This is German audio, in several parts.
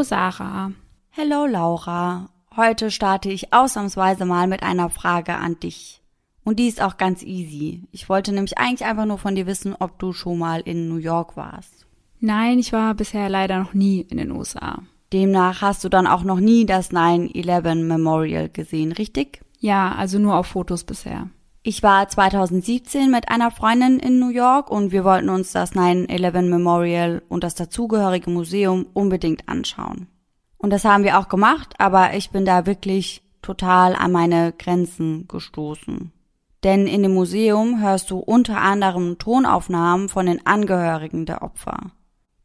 Hallo Sarah. Hallo Laura. Heute starte ich ausnahmsweise mal mit einer Frage an dich. Und die ist auch ganz easy. Ich wollte nämlich eigentlich einfach nur von dir wissen, ob du schon mal in New York warst. Nein, ich war bisher leider noch nie in den USA. Demnach hast du dann auch noch nie das 9-11 Memorial gesehen, richtig? Ja, also nur auf Fotos bisher. Ich war 2017 mit einer Freundin in New York und wir wollten uns das 9-11 Memorial und das dazugehörige Museum unbedingt anschauen. Und das haben wir auch gemacht, aber ich bin da wirklich total an meine Grenzen gestoßen. Denn in dem Museum hörst du unter anderem Tonaufnahmen von den Angehörigen der Opfer.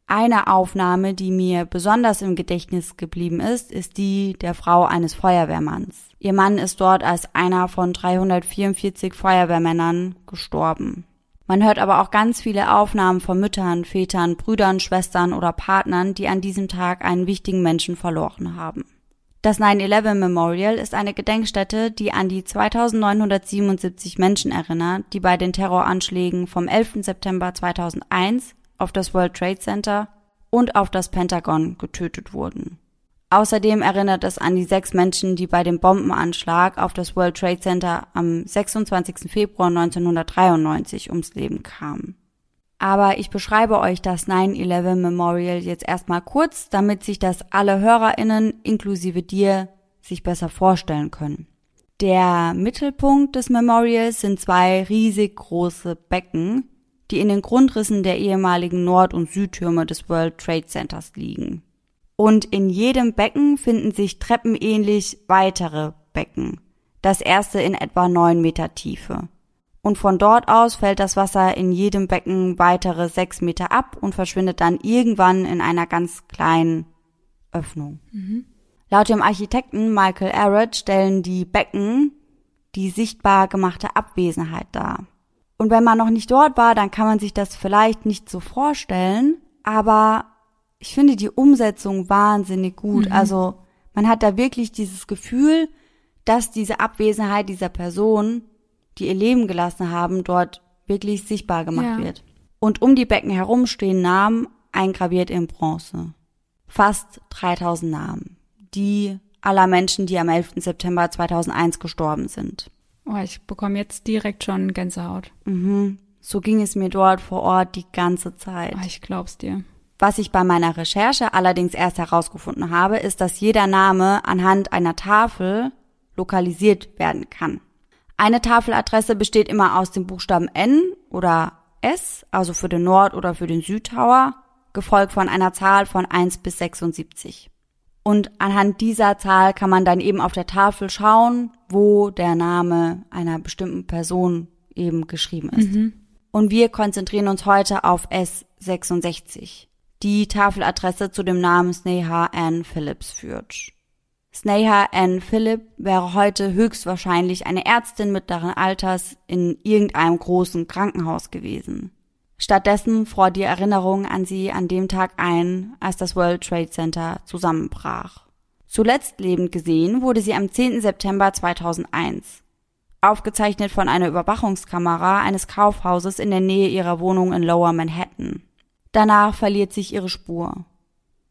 Eine Aufnahme, die mir besonders im Gedächtnis geblieben ist, ist die der Frau eines Feuerwehrmanns. Ihr Mann ist dort als einer von 344 Feuerwehrmännern gestorben. Man hört aber auch ganz viele Aufnahmen von Müttern, Vätern, Brüdern, Schwestern oder Partnern, die an diesem Tag einen wichtigen Menschen verloren haben. Das 9-11 Memorial ist eine Gedenkstätte, die an die 2977 Menschen erinnert, die bei den Terroranschlägen vom 11. September 2001 auf das World Trade Center und auf das Pentagon getötet wurden. Außerdem erinnert es an die sechs Menschen, die bei dem Bombenanschlag auf das World Trade Center am 26. Februar 1993 ums Leben kamen. Aber ich beschreibe euch das 9-11 Memorial jetzt erstmal kurz, damit sich das alle HörerInnen inklusive dir sich besser vorstellen können. Der Mittelpunkt des Memorials sind zwei riesig große Becken, die in den Grundrissen der ehemaligen Nord- und Südtürme des World Trade Centers liegen. Und in jedem Becken finden sich treppenähnlich weitere Becken. Das erste in etwa neun Meter Tiefe. Und von dort aus fällt das Wasser in jedem Becken weitere sechs Meter ab und verschwindet dann irgendwann in einer ganz kleinen Öffnung. Mhm. Laut dem Architekten Michael Arrett stellen die Becken die sichtbar gemachte Abwesenheit dar. Und wenn man noch nicht dort war, dann kann man sich das vielleicht nicht so vorstellen, aber ich finde die Umsetzung wahnsinnig gut. Mhm. Also man hat da wirklich dieses Gefühl, dass diese Abwesenheit dieser Person, die ihr Leben gelassen haben, dort wirklich sichtbar gemacht ja. wird. Und um die Becken herum stehen Namen eingraviert in Bronze. Fast 3000 Namen. Die aller Menschen, die am 11. September 2001 gestorben sind. Oh, ich bekomme jetzt direkt schon Gänsehaut. Mhm. So ging es mir dort vor Ort die ganze Zeit. Oh, ich glaub's dir. Was ich bei meiner Recherche allerdings erst herausgefunden habe, ist, dass jeder Name anhand einer Tafel lokalisiert werden kann. Eine Tafeladresse besteht immer aus dem Buchstaben N oder S, also für den Nord- oder für den Südtower, gefolgt von einer Zahl von 1 bis 76. Und anhand dieser Zahl kann man dann eben auf der Tafel schauen, wo der Name einer bestimmten Person eben geschrieben ist. Mhm. Und wir konzentrieren uns heute auf S66, die Tafeladresse zu dem Namen Sneha Ann Phillips führt. Sneha Ann Phillip wäre heute höchstwahrscheinlich eine Ärztin mittleren Alters in irgendeinem großen Krankenhaus gewesen. Stattdessen fror die Erinnerung an sie an dem Tag ein, als das World Trade Center zusammenbrach. Zuletzt lebend gesehen wurde sie am 10. September 2001. Aufgezeichnet von einer Überwachungskamera eines Kaufhauses in der Nähe ihrer Wohnung in Lower Manhattan. Danach verliert sich ihre Spur.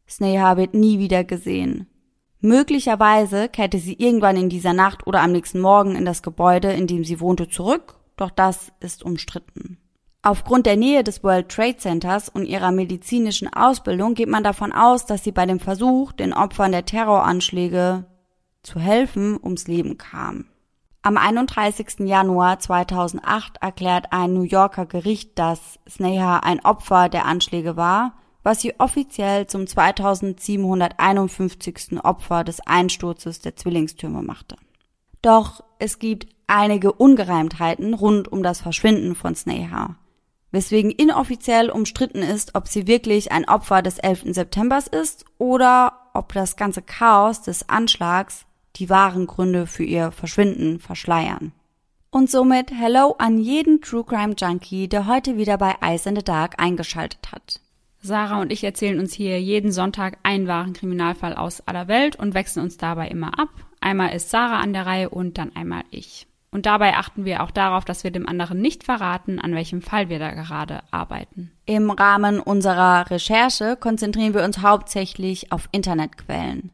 Sneha wird nie wieder gesehen. Möglicherweise kehrte sie irgendwann in dieser Nacht oder am nächsten Morgen in das Gebäude, in dem sie wohnte, zurück, doch das ist umstritten. Aufgrund der Nähe des World Trade Centers und ihrer medizinischen Ausbildung geht man davon aus, dass sie bei dem Versuch, den Opfern der Terroranschläge zu helfen, ums Leben kam. Am 31. Januar 2008 erklärt ein New Yorker Gericht, dass Sneha ein Opfer der Anschläge war, was sie offiziell zum 2751. Opfer des Einsturzes der Zwillingstürme machte. Doch es gibt einige Ungereimtheiten rund um das Verschwinden von Sneha weswegen inoffiziell umstritten ist, ob sie wirklich ein Opfer des 11. Septembers ist oder ob das ganze Chaos des Anschlags die wahren Gründe für ihr Verschwinden verschleiern. Und somit Hello an jeden True Crime Junkie, der heute wieder bei Ice in the Dark eingeschaltet hat. Sarah und ich erzählen uns hier jeden Sonntag einen wahren Kriminalfall aus aller Welt und wechseln uns dabei immer ab. Einmal ist Sarah an der Reihe und dann einmal ich. Und dabei achten wir auch darauf, dass wir dem anderen nicht verraten, an welchem Fall wir da gerade arbeiten. Im Rahmen unserer Recherche konzentrieren wir uns hauptsächlich auf Internetquellen.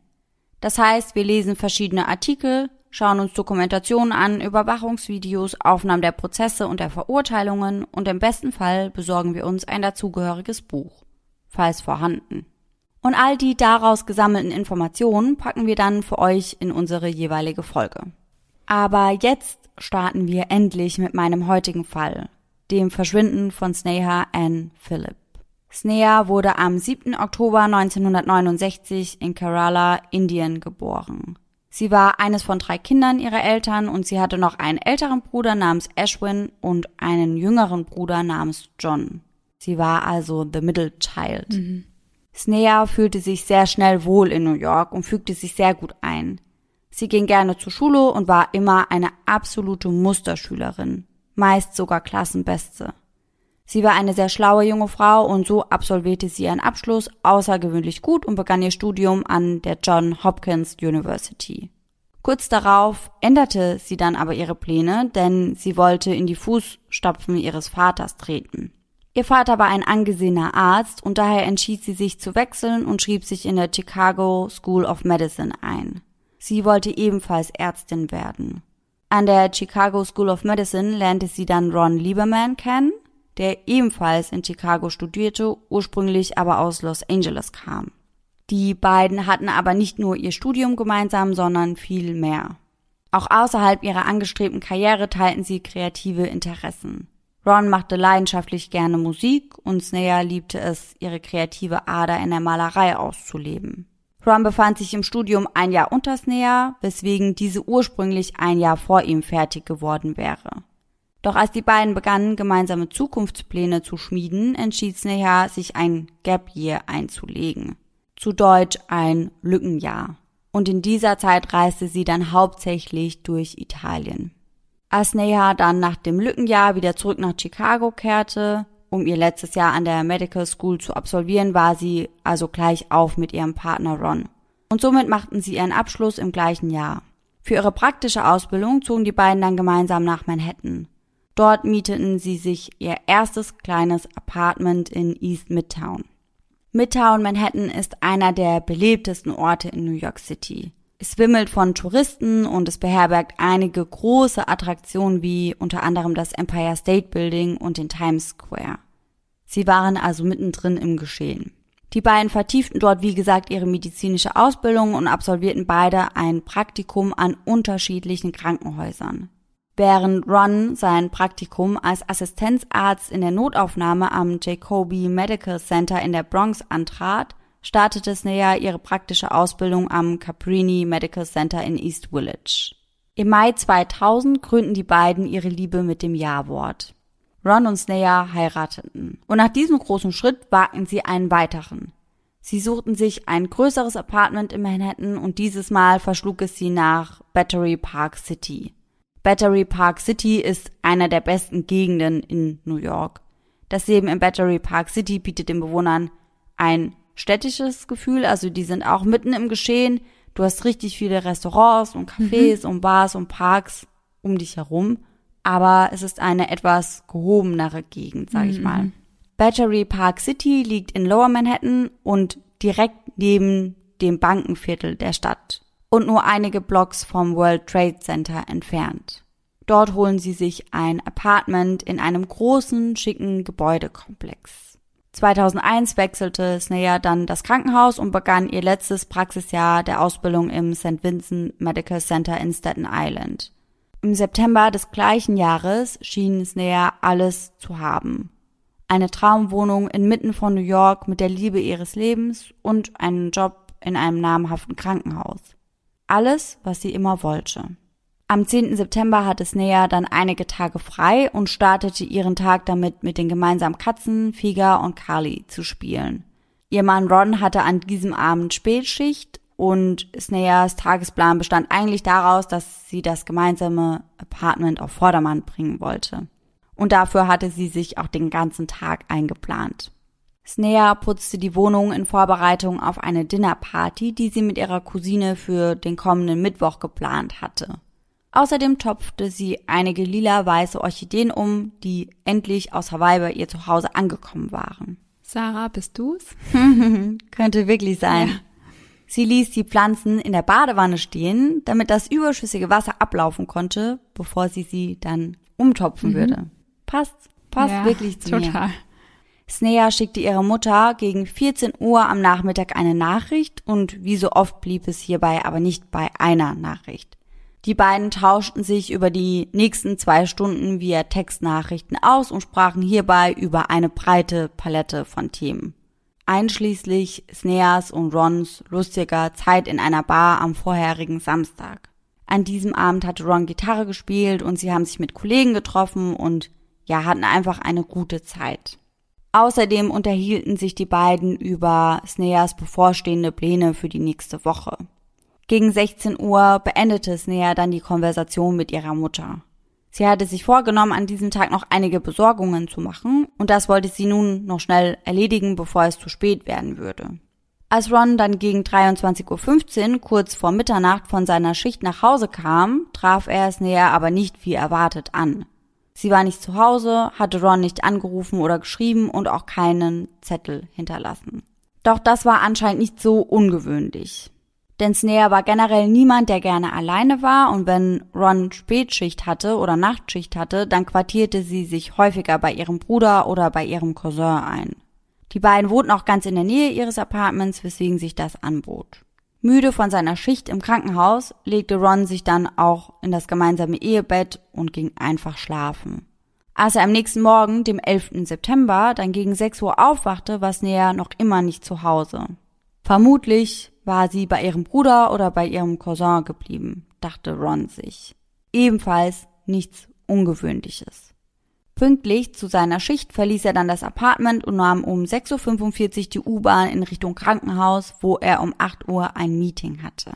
Das heißt, wir lesen verschiedene Artikel, schauen uns Dokumentationen an, Überwachungsvideos, Aufnahmen der Prozesse und der Verurteilungen und im besten Fall besorgen wir uns ein dazugehöriges Buch, falls vorhanden. Und all die daraus gesammelten Informationen packen wir dann für euch in unsere jeweilige Folge. Aber jetzt starten wir endlich mit meinem heutigen Fall, dem Verschwinden von Sneha Ann Phillip. Sneha wurde am 7. Oktober 1969 in Kerala, Indien geboren. Sie war eines von drei Kindern ihrer Eltern und sie hatte noch einen älteren Bruder namens Ashwin und einen jüngeren Bruder namens John. Sie war also the middle child. Mhm. Sneha fühlte sich sehr schnell wohl in New York und fügte sich sehr gut ein. Sie ging gerne zur Schule und war immer eine absolute Musterschülerin, meist sogar Klassenbeste. Sie war eine sehr schlaue junge Frau und so absolvierte sie ihren Abschluss außergewöhnlich gut und begann ihr Studium an der John Hopkins University. Kurz darauf änderte sie dann aber ihre Pläne, denn sie wollte in die Fußstapfen ihres Vaters treten. Ihr Vater war ein angesehener Arzt und daher entschied sie sich zu wechseln und schrieb sich in der Chicago School of Medicine ein. Sie wollte ebenfalls Ärztin werden. An der Chicago School of Medicine lernte sie dann Ron Lieberman kennen, der ebenfalls in Chicago studierte, ursprünglich aber aus Los Angeles kam. Die beiden hatten aber nicht nur ihr Studium gemeinsam, sondern viel mehr. Auch außerhalb ihrer angestrebten Karriere teilten sie kreative Interessen. Ron machte leidenschaftlich gerne Musik und Snea liebte es, ihre kreative Ader in der Malerei auszuleben. Ron befand sich im Studium ein Jahr unter Snea, weswegen diese ursprünglich ein Jahr vor ihm fertig geworden wäre. Doch als die beiden begannen, gemeinsame Zukunftspläne zu schmieden, entschied Sneha, sich ein Gap Year einzulegen. Zu Deutsch ein Lückenjahr. Und in dieser Zeit reiste sie dann hauptsächlich durch Italien. Als Sneha dann nach dem Lückenjahr wieder zurück nach Chicago kehrte, um ihr letztes Jahr an der Medical School zu absolvieren, war sie also gleich auf mit ihrem Partner Ron. Und somit machten sie ihren Abschluss im gleichen Jahr. Für ihre praktische Ausbildung zogen die beiden dann gemeinsam nach Manhattan. Dort mieteten sie sich ihr erstes kleines Apartment in East Midtown. Midtown Manhattan ist einer der belebtesten Orte in New York City. Es wimmelt von Touristen und es beherbergt einige große Attraktionen wie unter anderem das Empire State Building und den Times Square. Sie waren also mittendrin im Geschehen. Die beiden vertieften dort, wie gesagt, ihre medizinische Ausbildung und absolvierten beide ein Praktikum an unterschiedlichen Krankenhäusern. Während Ron sein Praktikum als Assistenzarzt in der Notaufnahme am Jacobi Medical Center in der Bronx antrat, startete Sneha ihre praktische Ausbildung am Caprini Medical Center in East Village. Im Mai 2000 gründen die beiden ihre Liebe mit dem Ja-Wort. Ron und Sneha heirateten. Und nach diesem großen Schritt wagten sie einen weiteren. Sie suchten sich ein größeres Apartment in Manhattan und dieses Mal verschlug es sie nach Battery Park City. Battery Park City ist einer der besten Gegenden in New York. Das Leben in Battery Park City bietet den Bewohnern ein städtisches Gefühl, also die sind auch mitten im Geschehen. Du hast richtig viele Restaurants und Cafés mhm. und Bars und Parks um dich herum, aber es ist eine etwas gehobenere Gegend, sag ich mhm. mal. Battery Park City liegt in Lower Manhattan und direkt neben dem Bankenviertel der Stadt und nur einige Blocks vom World Trade Center entfernt. Dort holen sie sich ein Apartment in einem großen, schicken Gebäudekomplex. 2001 wechselte Sneha dann das Krankenhaus und begann ihr letztes Praxisjahr der Ausbildung im St. Vincent Medical Center in Staten Island. Im September des gleichen Jahres schien Sneha alles zu haben. Eine Traumwohnung inmitten von New York mit der Liebe ihres Lebens und einen Job in einem namhaften Krankenhaus. Alles, was sie immer wollte. Am 10. September hatte Snea dann einige Tage frei und startete ihren Tag damit, mit den gemeinsamen Katzen Figa und Carly zu spielen. Ihr Mann Ron hatte an diesem Abend Spätschicht und Sneas Tagesplan bestand eigentlich daraus, dass sie das gemeinsame Apartment auf Vordermann bringen wollte. Und dafür hatte sie sich auch den ganzen Tag eingeplant. Snea putzte die Wohnung in Vorbereitung auf eine Dinnerparty, die sie mit ihrer Cousine für den kommenden Mittwoch geplant hatte. Außerdem topfte sie einige lila-weiße Orchideen um, die endlich aus Hawaii bei ihr zu Hause angekommen waren. Sarah, bist du's? Könnte wirklich sein. Ja. Sie ließ die Pflanzen in der Badewanne stehen, damit das überschüssige Wasser ablaufen konnte, bevor sie sie dann umtopfen mhm. würde. Passt, passt ja, wirklich zu total. mir. Snea schickte ihrer Mutter gegen 14 Uhr am Nachmittag eine Nachricht und wie so oft blieb es hierbei aber nicht bei einer Nachricht. Die beiden tauschten sich über die nächsten zwei Stunden via Textnachrichten aus und sprachen hierbei über eine breite Palette von Themen einschließlich Sneas und Rons lustiger Zeit in einer Bar am vorherigen Samstag. An diesem Abend hatte Ron Gitarre gespielt und sie haben sich mit Kollegen getroffen und ja, hatten einfach eine gute Zeit. Außerdem unterhielten sich die beiden über Sneas bevorstehende Pläne für die nächste Woche. Gegen 16 Uhr beendete Snea dann die Konversation mit ihrer Mutter. Sie hatte sich vorgenommen, an diesem Tag noch einige Besorgungen zu machen, und das wollte sie nun noch schnell erledigen, bevor es zu spät werden würde. Als Ron dann gegen 23.15 Uhr, kurz vor Mitternacht, von seiner Schicht nach Hause kam, traf er es aber nicht wie erwartet an. Sie war nicht zu Hause, hatte Ron nicht angerufen oder geschrieben und auch keinen Zettel hinterlassen. Doch das war anscheinend nicht so ungewöhnlich. Denn Snea war generell niemand, der gerne alleine war und wenn Ron Spätschicht hatte oder Nachtschicht hatte, dann quartierte sie sich häufiger bei ihrem Bruder oder bei ihrem Cousin ein. Die beiden wohnten auch ganz in der Nähe ihres Apartments, weswegen sich das anbot. Müde von seiner Schicht im Krankenhaus legte Ron sich dann auch in das gemeinsame Ehebett und ging einfach schlafen. Als er am nächsten Morgen, dem 11. September, dann gegen 6 Uhr aufwachte, war Snea noch immer nicht zu Hause. Vermutlich war sie bei ihrem Bruder oder bei ihrem Cousin geblieben, dachte Ron sich. Ebenfalls nichts Ungewöhnliches. Pünktlich zu seiner Schicht verließ er dann das Apartment und nahm um 6.45 Uhr die U-Bahn in Richtung Krankenhaus, wo er um 8 Uhr ein Meeting hatte.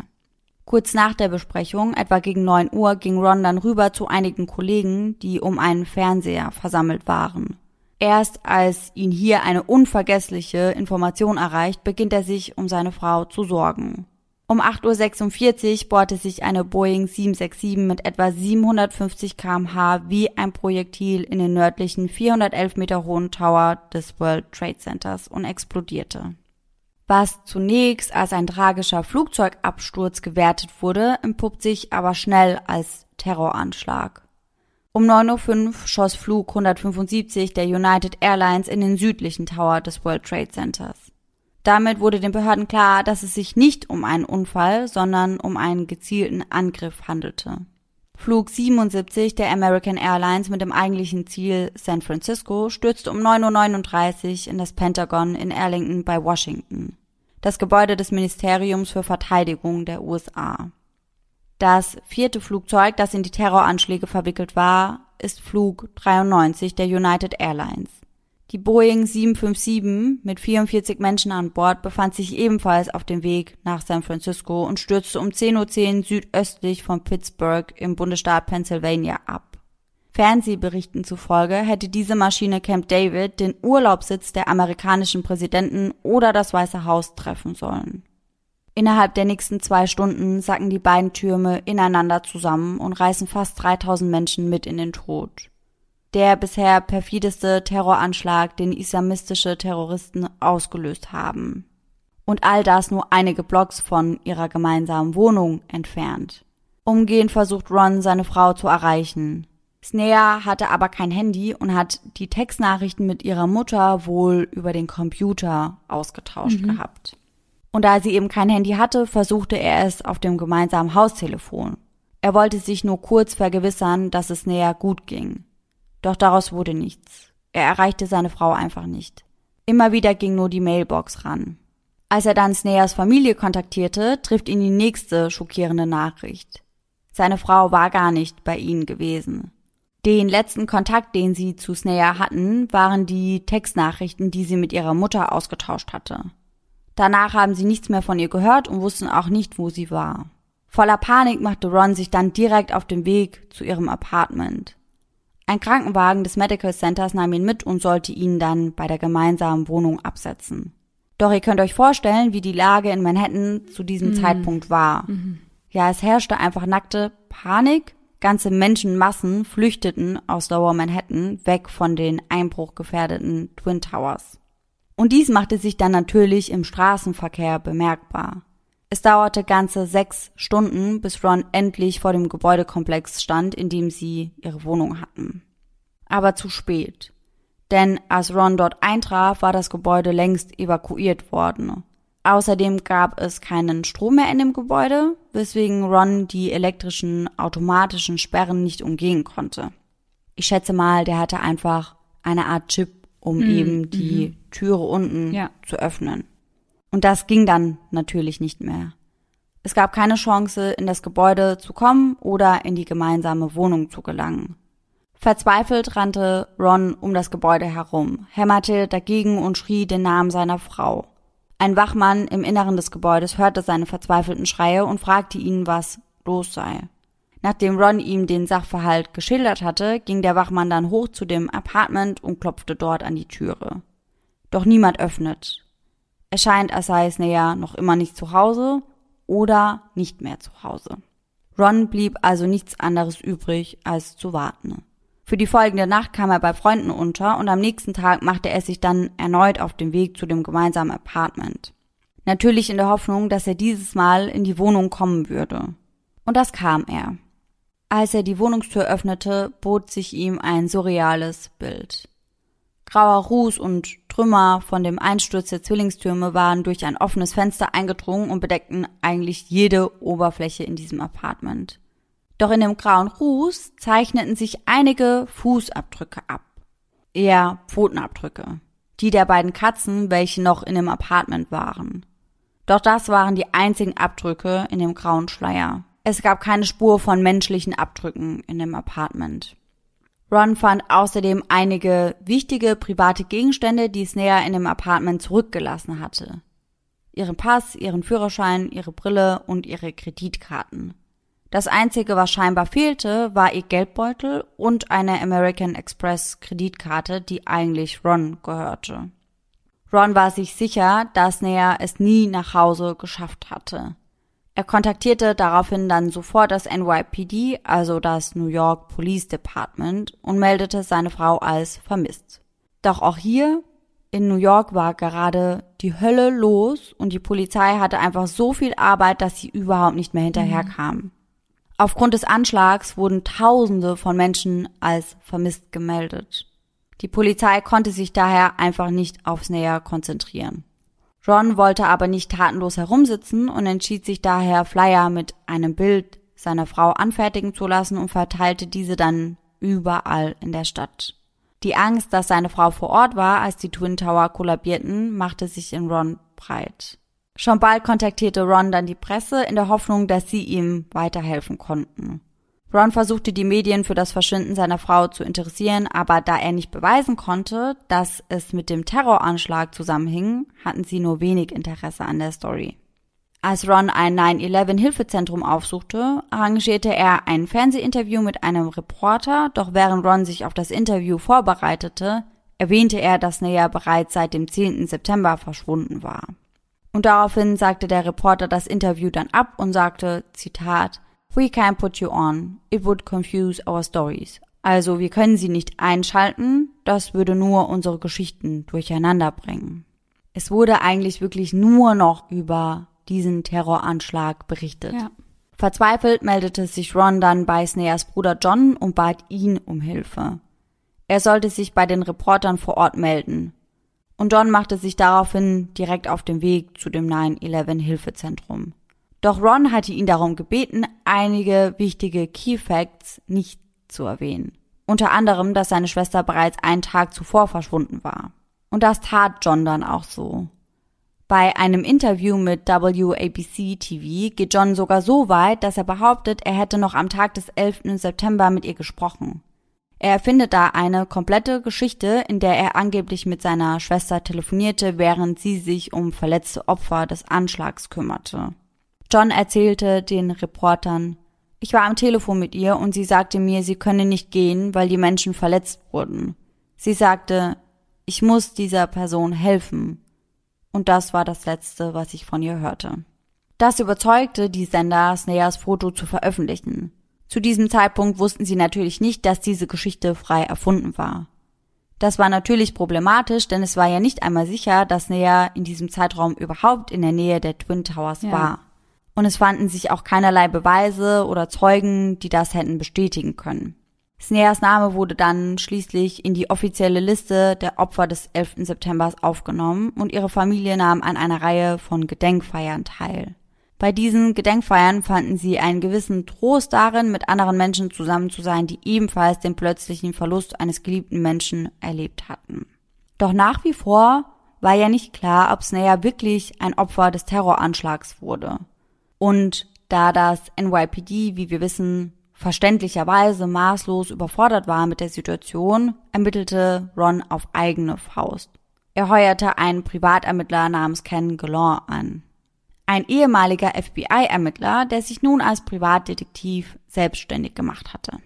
Kurz nach der Besprechung, etwa gegen 9 Uhr, ging Ron dann rüber zu einigen Kollegen, die um einen Fernseher versammelt waren. Erst als ihn hier eine unvergessliche Information erreicht, beginnt er sich um seine Frau zu sorgen. Um 8.46 Uhr bohrte sich eine Boeing 767 mit etwa 750 kmh wie ein Projektil in den nördlichen 411 Meter hohen Tower des World Trade Centers und explodierte. Was zunächst als ein tragischer Flugzeugabsturz gewertet wurde, entpuppt sich aber schnell als Terroranschlag. Um 9.05 Uhr schoss Flug 175 der United Airlines in den südlichen Tower des World Trade Centers. Damit wurde den Behörden klar, dass es sich nicht um einen Unfall, sondern um einen gezielten Angriff handelte. Flug 77 der American Airlines mit dem eigentlichen Ziel San Francisco stürzte um 9.39 Uhr in das Pentagon in Arlington bei Washington, das Gebäude des Ministeriums für Verteidigung der USA. Das vierte Flugzeug, das in die Terroranschläge verwickelt war, ist Flug 93 der United Airlines. Die Boeing 757 mit 44 Menschen an Bord befand sich ebenfalls auf dem Weg nach San Francisco und stürzte um 10.10 Uhr südöstlich von Pittsburgh im Bundesstaat Pennsylvania ab. Fernsehberichten zufolge hätte diese Maschine Camp David den Urlaubssitz der amerikanischen Präsidenten oder das Weiße Haus treffen sollen. Innerhalb der nächsten zwei Stunden sacken die beiden Türme ineinander zusammen und reißen fast 3000 Menschen mit in den Tod. Der bisher perfideste Terroranschlag, den islamistische Terroristen ausgelöst haben. Und all das nur einige Blocks von ihrer gemeinsamen Wohnung entfernt. Umgehend versucht Ron, seine Frau zu erreichen. Snea hatte aber kein Handy und hat die Textnachrichten mit ihrer Mutter wohl über den Computer ausgetauscht mhm. gehabt. Und da sie eben kein Handy hatte, versuchte er es auf dem gemeinsamen Haustelefon. Er wollte sich nur kurz vergewissern, dass es näher gut ging. Doch daraus wurde nichts. Er erreichte seine Frau einfach nicht. Immer wieder ging nur die Mailbox ran. Als er dann Sneas Familie kontaktierte, trifft ihn die nächste schockierende Nachricht. Seine Frau war gar nicht bei ihnen gewesen. Den letzten Kontakt, den sie zu Snea hatten, waren die Textnachrichten, die sie mit ihrer Mutter ausgetauscht hatte. Danach haben sie nichts mehr von ihr gehört und wussten auch nicht, wo sie war. Voller Panik machte Ron sich dann direkt auf den Weg zu ihrem Apartment. Ein Krankenwagen des Medical Centers nahm ihn mit und sollte ihn dann bei der gemeinsamen Wohnung absetzen. Doch ihr könnt euch vorstellen, wie die Lage in Manhattan zu diesem mhm. Zeitpunkt war. Mhm. Ja, es herrschte einfach nackte Panik Ganze Menschenmassen flüchteten aus Lower Manhattan weg von den einbruchgefährdeten Twin Towers. Und dies machte sich dann natürlich im Straßenverkehr bemerkbar. Es dauerte ganze sechs Stunden, bis Ron endlich vor dem Gebäudekomplex stand, in dem sie ihre Wohnung hatten. Aber zu spät. Denn als Ron dort eintraf, war das Gebäude längst evakuiert worden. Außerdem gab es keinen Strom mehr in dem Gebäude, weswegen Ron die elektrischen automatischen Sperren nicht umgehen konnte. Ich schätze mal, der hatte einfach eine Art Chip, um mhm. eben die mhm. Türe unten ja. zu öffnen. Und das ging dann natürlich nicht mehr. Es gab keine Chance, in das Gebäude zu kommen oder in die gemeinsame Wohnung zu gelangen. Verzweifelt rannte Ron um das Gebäude herum, hämmerte dagegen und schrie den Namen seiner Frau. Ein Wachmann im Inneren des Gebäudes hörte seine verzweifelten Schreie und fragte ihn, was los sei. Nachdem Ron ihm den Sachverhalt geschildert hatte, ging der Wachmann dann hoch zu dem Apartment und klopfte dort an die Türe. Doch niemand öffnet. Es scheint, als sei es näher noch immer nicht zu Hause oder nicht mehr zu Hause. Ron blieb also nichts anderes übrig, als zu warten. Für die folgende Nacht kam er bei Freunden unter und am nächsten Tag machte er sich dann erneut auf den Weg zu dem gemeinsamen Apartment. Natürlich in der Hoffnung, dass er dieses Mal in die Wohnung kommen würde. Und das kam er. Als er die Wohnungstür öffnete, bot sich ihm ein surreales Bild. Grauer Ruß und Trümmer von dem Einsturz der Zwillingstürme waren durch ein offenes Fenster eingedrungen und bedeckten eigentlich jede Oberfläche in diesem Apartment. Doch in dem grauen Ruß zeichneten sich einige Fußabdrücke ab. Eher Pfotenabdrücke. Die der beiden Katzen, welche noch in dem Apartment waren. Doch das waren die einzigen Abdrücke in dem grauen Schleier. Es gab keine Spur von menschlichen Abdrücken in dem Apartment. Ron fand außerdem einige wichtige private Gegenstände, die Snare in dem Apartment zurückgelassen hatte. Ihren Pass, ihren Führerschein, ihre Brille und ihre Kreditkarten. Das einzige, was scheinbar fehlte, war ihr Geldbeutel und eine American Express Kreditkarte, die eigentlich Ron gehörte. Ron war sich sicher, dass Nea es nie nach Hause geschafft hatte. Er kontaktierte daraufhin dann sofort das NYPD, also das New York Police Department, und meldete seine Frau als vermisst. Doch auch hier in New York war gerade die Hölle los und die Polizei hatte einfach so viel Arbeit, dass sie überhaupt nicht mehr hinterherkam. Mhm. Aufgrund des Anschlags wurden Tausende von Menschen als vermisst gemeldet. Die Polizei konnte sich daher einfach nicht aufs Näher konzentrieren. Ron wollte aber nicht tatenlos herumsitzen und entschied sich daher, Flyer mit einem Bild seiner Frau anfertigen zu lassen und verteilte diese dann überall in der Stadt. Die Angst, dass seine Frau vor Ort war, als die Twin Tower kollabierten, machte sich in Ron breit. Schon bald kontaktierte Ron dann die Presse in der Hoffnung, dass sie ihm weiterhelfen konnten. Ron versuchte die Medien für das Verschwinden seiner Frau zu interessieren, aber da er nicht beweisen konnte, dass es mit dem Terroranschlag zusammenhing, hatten sie nur wenig Interesse an der Story. Als Ron ein 9-11-Hilfezentrum aufsuchte, arrangierte er ein Fernsehinterview mit einem Reporter, doch während Ron sich auf das Interview vorbereitete, erwähnte er, dass Nea bereits seit dem 10. September verschwunden war. Und daraufhin sagte der Reporter das Interview dann ab und sagte, Zitat, We can't put you on. It would confuse our stories. Also wir können sie nicht einschalten, das würde nur unsere Geschichten durcheinander bringen. Es wurde eigentlich wirklich nur noch über diesen Terroranschlag berichtet. Ja. Verzweifelt meldete sich Ron dann bei Snares Bruder John und bat ihn um Hilfe. Er sollte sich bei den Reportern vor Ort melden und John machte sich daraufhin direkt auf den Weg zu dem 9-11 Hilfezentrum. Doch Ron hatte ihn darum gebeten, einige wichtige Key Facts nicht zu erwähnen. Unter anderem, dass seine Schwester bereits einen Tag zuvor verschwunden war. Und das tat John dann auch so. Bei einem Interview mit WABC TV geht John sogar so weit, dass er behauptet, er hätte noch am Tag des 11. September mit ihr gesprochen. Er erfindet da eine komplette Geschichte, in der er angeblich mit seiner Schwester telefonierte, während sie sich um verletzte Opfer des Anschlags kümmerte. John erzählte den Reportern, ich war am Telefon mit ihr und sie sagte mir, sie könne nicht gehen, weil die Menschen verletzt wurden. Sie sagte, ich muss dieser Person helfen. Und das war das Letzte, was ich von ihr hörte. Das überzeugte die Sender, Snares Foto zu veröffentlichen. Zu diesem Zeitpunkt wussten sie natürlich nicht, dass diese Geschichte frei erfunden war. Das war natürlich problematisch, denn es war ja nicht einmal sicher, dass Nea in diesem Zeitraum überhaupt in der Nähe der Twin Towers ja. war. Und es fanden sich auch keinerlei Beweise oder Zeugen, die das hätten bestätigen können. Sneas Name wurde dann schließlich in die offizielle Liste der Opfer des 11. September aufgenommen und ihre Familie nahm an einer Reihe von Gedenkfeiern teil. Bei diesen Gedenkfeiern fanden sie einen gewissen Trost darin, mit anderen Menschen zusammen zu sein, die ebenfalls den plötzlichen Verlust eines geliebten Menschen erlebt hatten. Doch nach wie vor war ja nicht klar, ob Snare wirklich ein Opfer des Terroranschlags wurde. Und da das NYPD, wie wir wissen, verständlicherweise maßlos überfordert war mit der Situation, ermittelte Ron auf eigene Faust. Er heuerte einen Privatermittler namens Ken Gallant an. Ein ehemaliger FBI-Ermittler, der sich nun als Privatdetektiv selbstständig gemacht hatte.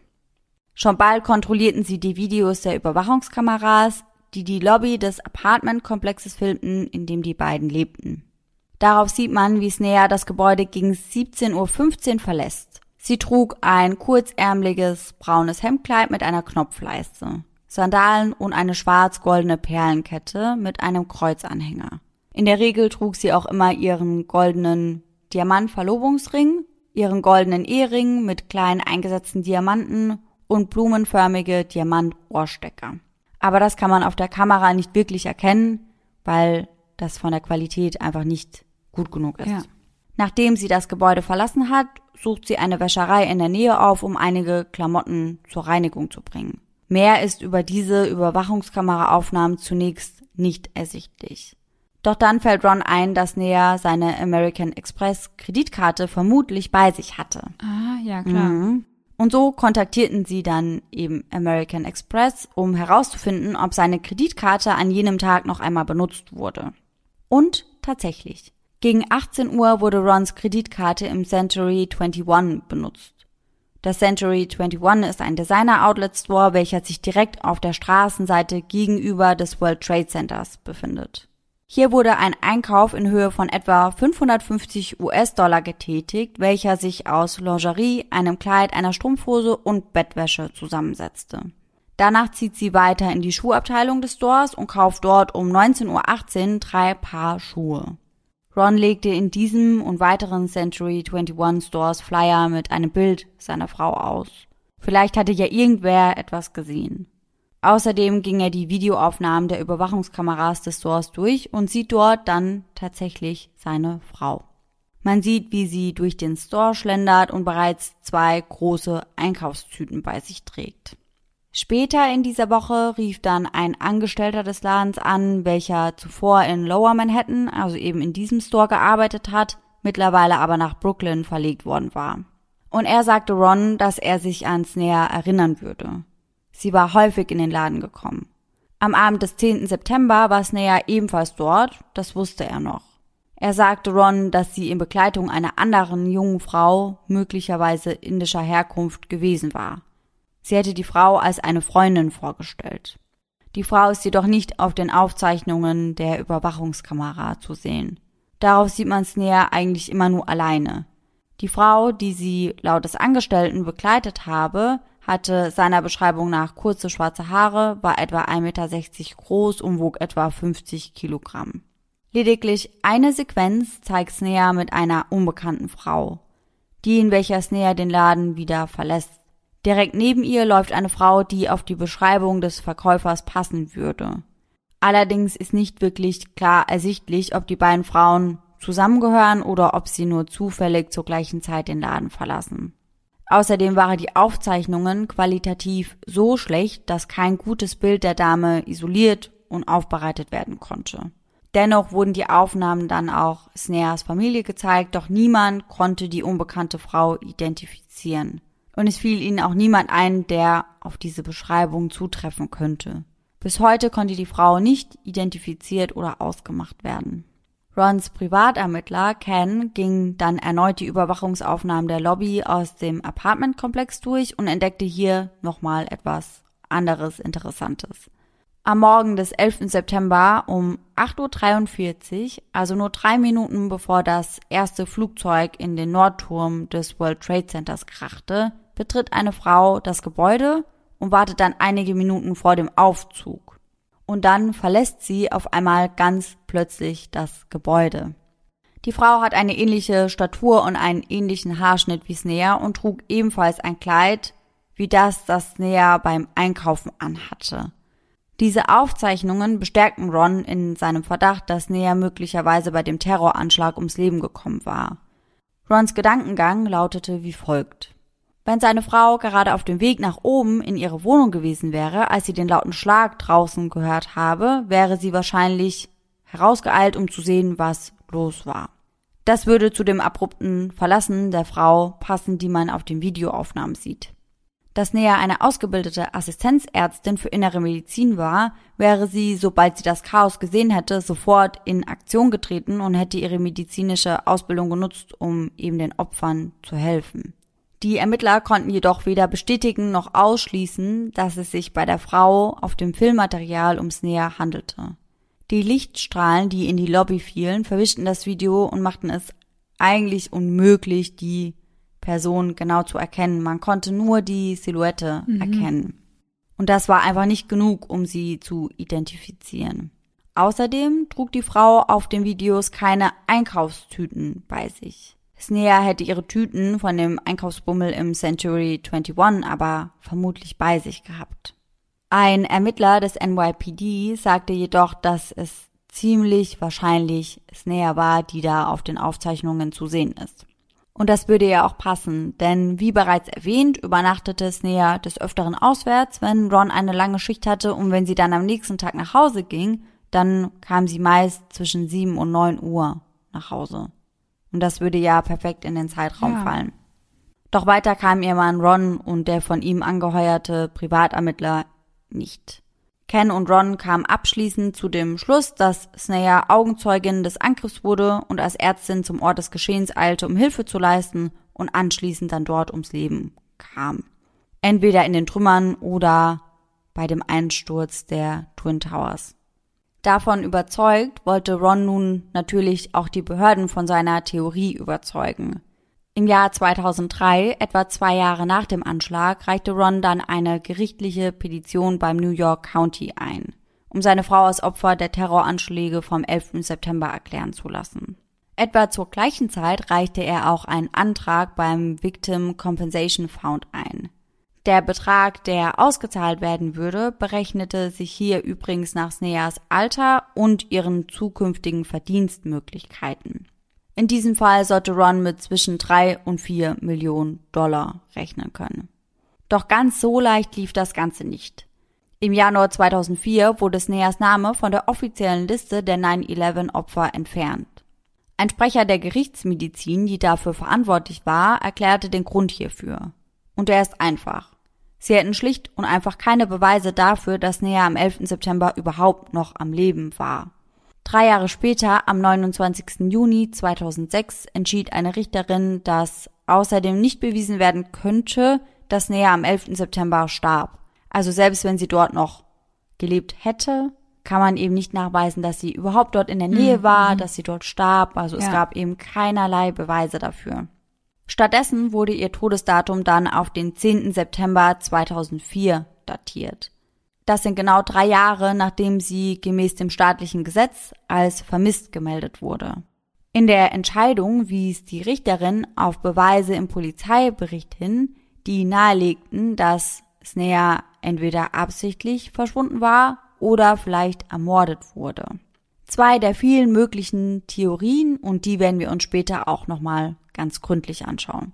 Schon bald kontrollierten sie die Videos der Überwachungskameras, die die Lobby des Apartmentkomplexes filmten, in dem die beiden lebten. Darauf sieht man, wie Snea das Gebäude gegen 17.15 Uhr verlässt. Sie trug ein kurzärmliches braunes Hemdkleid mit einer Knopfleiste, Sandalen und eine schwarz-goldene Perlenkette mit einem Kreuzanhänger. In der Regel trug sie auch immer ihren goldenen Diamant-Verlobungsring, ihren goldenen Ehering mit kleinen eingesetzten Diamanten und blumenförmige Diamantohrstecker. Aber das kann man auf der Kamera nicht wirklich erkennen, weil das von der Qualität einfach nicht gut genug ist. Ja. Nachdem sie das Gebäude verlassen hat, sucht sie eine Wäscherei in der Nähe auf, um einige Klamotten zur Reinigung zu bringen. Mehr ist über diese Überwachungskameraaufnahmen zunächst nicht ersichtlich. Doch dann fällt Ron ein, dass Nea seine American Express Kreditkarte vermutlich bei sich hatte. Ah, ja, klar. Mhm. Und so kontaktierten sie dann eben American Express, um herauszufinden, ob seine Kreditkarte an jenem Tag noch einmal benutzt wurde. Und tatsächlich. Gegen 18 Uhr wurde Rons Kreditkarte im Century 21 benutzt. Das Century 21 ist ein Designer-Outlet-Store, welcher sich direkt auf der Straßenseite gegenüber des World Trade Centers befindet. Hier wurde ein Einkauf in Höhe von etwa 550 US-Dollar getätigt, welcher sich aus Lingerie, einem Kleid, einer Strumpfhose und Bettwäsche zusammensetzte. Danach zieht sie weiter in die Schuhabteilung des Stores und kauft dort um 19.18 Uhr drei Paar Schuhe. Ron legte in diesem und weiteren Century 21 Stores Flyer mit einem Bild seiner Frau aus. Vielleicht hatte ja irgendwer etwas gesehen. Außerdem ging er die Videoaufnahmen der Überwachungskameras des Stores durch und sieht dort dann tatsächlich seine Frau. Man sieht, wie sie durch den Store schlendert und bereits zwei große Einkaufstüten bei sich trägt. Später in dieser Woche rief dann ein Angestellter des Ladens an, welcher zuvor in Lower Manhattan, also eben in diesem Store gearbeitet hat, mittlerweile aber nach Brooklyn verlegt worden war. Und er sagte Ron, dass er sich ans Näher erinnern würde. Sie war häufig in den Laden gekommen. Am Abend des 10. September war Snea ebenfalls dort, das wusste er noch. Er sagte Ron, dass sie in Begleitung einer anderen jungen Frau, möglicherweise indischer Herkunft, gewesen war. Sie hätte die Frau als eine Freundin vorgestellt. Die Frau ist jedoch nicht auf den Aufzeichnungen der Überwachungskamera zu sehen. Darauf sieht man Snea eigentlich immer nur alleine. Die Frau, die sie laut des Angestellten begleitet habe, hatte seiner Beschreibung nach kurze schwarze Haare, war etwa 1,60 Meter groß und wog etwa 50 Kilogramm. Lediglich eine Sequenz zeigt Snea mit einer unbekannten Frau. Die, in welcher Snea den Laden wieder verlässt. Direkt neben ihr läuft eine Frau, die auf die Beschreibung des Verkäufers passen würde. Allerdings ist nicht wirklich klar ersichtlich, ob die beiden Frauen zusammengehören oder ob sie nur zufällig zur gleichen Zeit den Laden verlassen. Außerdem waren die Aufzeichnungen qualitativ so schlecht, dass kein gutes Bild der Dame isoliert und aufbereitet werden konnte. Dennoch wurden die Aufnahmen dann auch Snares Familie gezeigt, doch niemand konnte die unbekannte Frau identifizieren. Und es fiel ihnen auch niemand ein, der auf diese Beschreibung zutreffen könnte. Bis heute konnte die Frau nicht identifiziert oder ausgemacht werden. Rons Privatermittler Ken ging dann erneut die Überwachungsaufnahmen der Lobby aus dem Apartmentkomplex durch und entdeckte hier nochmal etwas anderes Interessantes. Am Morgen des 11. September um 8.43 Uhr, also nur drei Minuten bevor das erste Flugzeug in den Nordturm des World Trade Centers krachte, betritt eine Frau das Gebäude und wartet dann einige Minuten vor dem Aufzug. Und dann verlässt sie auf einmal ganz plötzlich das Gebäude. Die Frau hat eine ähnliche Statur und einen ähnlichen Haarschnitt wie Snea und trug ebenfalls ein Kleid wie das, das Snea beim Einkaufen anhatte. Diese Aufzeichnungen bestärkten Ron in seinem Verdacht, dass Snea möglicherweise bei dem Terroranschlag ums Leben gekommen war. Rons Gedankengang lautete wie folgt. Wenn seine Frau gerade auf dem Weg nach oben in ihre Wohnung gewesen wäre, als sie den lauten Schlag draußen gehört habe, wäre sie wahrscheinlich herausgeeilt, um zu sehen, was los war. Das würde zu dem abrupten Verlassen der Frau passen, die man auf den Videoaufnahmen sieht. Dass Nea eine ausgebildete Assistenzärztin für innere Medizin war, wäre sie, sobald sie das Chaos gesehen hätte, sofort in Aktion getreten und hätte ihre medizinische Ausbildung genutzt, um eben den Opfern zu helfen. Die Ermittler konnten jedoch weder bestätigen noch ausschließen, dass es sich bei der Frau auf dem Filmmaterial ums Näher handelte. Die Lichtstrahlen, die in die Lobby fielen, verwischten das Video und machten es eigentlich unmöglich, die Person genau zu erkennen. Man konnte nur die Silhouette mhm. erkennen. Und das war einfach nicht genug, um sie zu identifizieren. Außerdem trug die Frau auf den Videos keine Einkaufstüten bei sich. Snea hätte ihre Tüten von dem Einkaufsbummel im Century 21 aber vermutlich bei sich gehabt. Ein Ermittler des NYPD sagte jedoch, dass es ziemlich wahrscheinlich Snare war, die da auf den Aufzeichnungen zu sehen ist. Und das würde ja auch passen, denn wie bereits erwähnt, übernachtete Snare des Öfteren auswärts, wenn Ron eine lange Schicht hatte und wenn sie dann am nächsten Tag nach Hause ging, dann kam sie meist zwischen sieben und neun Uhr nach Hause. Und das würde ja perfekt in den Zeitraum ja. fallen. Doch weiter kam ihr Mann Ron und der von ihm angeheuerte Privatermittler nicht. Ken und Ron kamen abschließend zu dem Schluss, dass Snare Augenzeugin des Angriffs wurde und als Ärztin zum Ort des Geschehens eilte, um Hilfe zu leisten und anschließend dann dort ums Leben kam. Entweder in den Trümmern oder bei dem Einsturz der Twin Towers. Davon überzeugt, wollte Ron nun natürlich auch die Behörden von seiner Theorie überzeugen. Im Jahr 2003, etwa zwei Jahre nach dem Anschlag, reichte Ron dann eine gerichtliche Petition beim New York County ein, um seine Frau als Opfer der Terroranschläge vom 11. September erklären zu lassen. Etwa zur gleichen Zeit reichte er auch einen Antrag beim Victim Compensation Fund ein. Der Betrag, der ausgezahlt werden würde, berechnete sich hier übrigens nach Sneas Alter und ihren zukünftigen Verdienstmöglichkeiten. In diesem Fall sollte Ron mit zwischen drei und vier Millionen Dollar rechnen können. Doch ganz so leicht lief das Ganze nicht. Im Januar 2004 wurde Sneas Name von der offiziellen Liste der 9-11-Opfer entfernt. Ein Sprecher der Gerichtsmedizin, die dafür verantwortlich war, erklärte den Grund hierfür. Und er ist einfach. Sie hätten schlicht und einfach keine Beweise dafür, dass Nea am 11. September überhaupt noch am Leben war. Drei Jahre später, am 29. Juni 2006, entschied eine Richterin, dass außerdem nicht bewiesen werden könnte, dass Nea am 11. September starb. Also selbst wenn sie dort noch gelebt hätte, kann man eben nicht nachweisen, dass sie überhaupt dort in der Nähe mhm. war, dass sie dort starb. Also ja. es gab eben keinerlei Beweise dafür. Stattdessen wurde ihr Todesdatum dann auf den 10. September 2004 datiert. Das sind genau drei Jahre, nachdem sie gemäß dem staatlichen Gesetz als vermisst gemeldet wurde. In der Entscheidung wies die Richterin auf Beweise im Polizeibericht hin, die nahelegten, dass Snea entweder absichtlich verschwunden war oder vielleicht ermordet wurde. Zwei der vielen möglichen Theorien und die werden wir uns später auch nochmal ganz gründlich anschauen.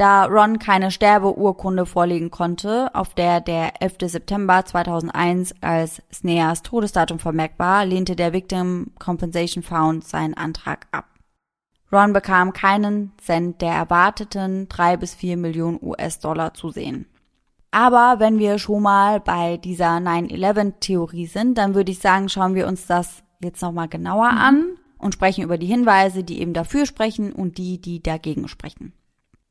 Da Ron keine Sterbeurkunde vorlegen konnte, auf der der 11. September 2001 als Sneas Todesdatum vermerkt war, lehnte der Victim Compensation Fund seinen Antrag ab. Ron bekam keinen Cent der erwarteten drei bis vier Millionen US-Dollar zu sehen. Aber wenn wir schon mal bei dieser 9-11-Theorie sind, dann würde ich sagen, schauen wir uns das jetzt nochmal genauer an und sprechen über die Hinweise, die eben dafür sprechen und die, die dagegen sprechen.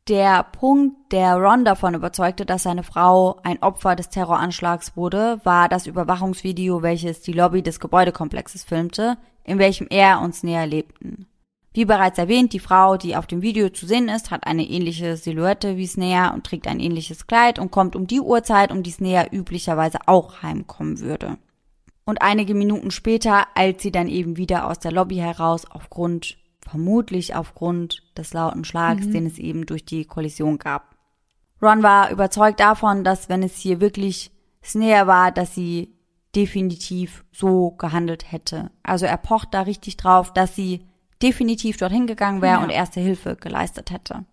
Der Punkt, der Ron davon überzeugte, dass seine Frau ein Opfer des Terroranschlags wurde, war das Überwachungsvideo, welches die Lobby des Gebäudekomplexes filmte, in welchem er uns näher lebten. Wie bereits erwähnt, die Frau, die auf dem Video zu sehen ist, hat eine ähnliche Silhouette wie Snea und trägt ein ähnliches Kleid und kommt um die Uhrzeit, um die Snea üblicherweise auch heimkommen würde. Und einige Minuten später eilt sie dann eben wieder aus der Lobby heraus aufgrund, vermutlich aufgrund des lauten Schlags, mhm. den es eben durch die Kollision gab. Ron war überzeugt davon, dass wenn es hier wirklich Snea war, dass sie definitiv so gehandelt hätte. Also er pocht da richtig drauf, dass sie definitiv dorthin gegangen wäre ja. und erste Hilfe geleistet hätte.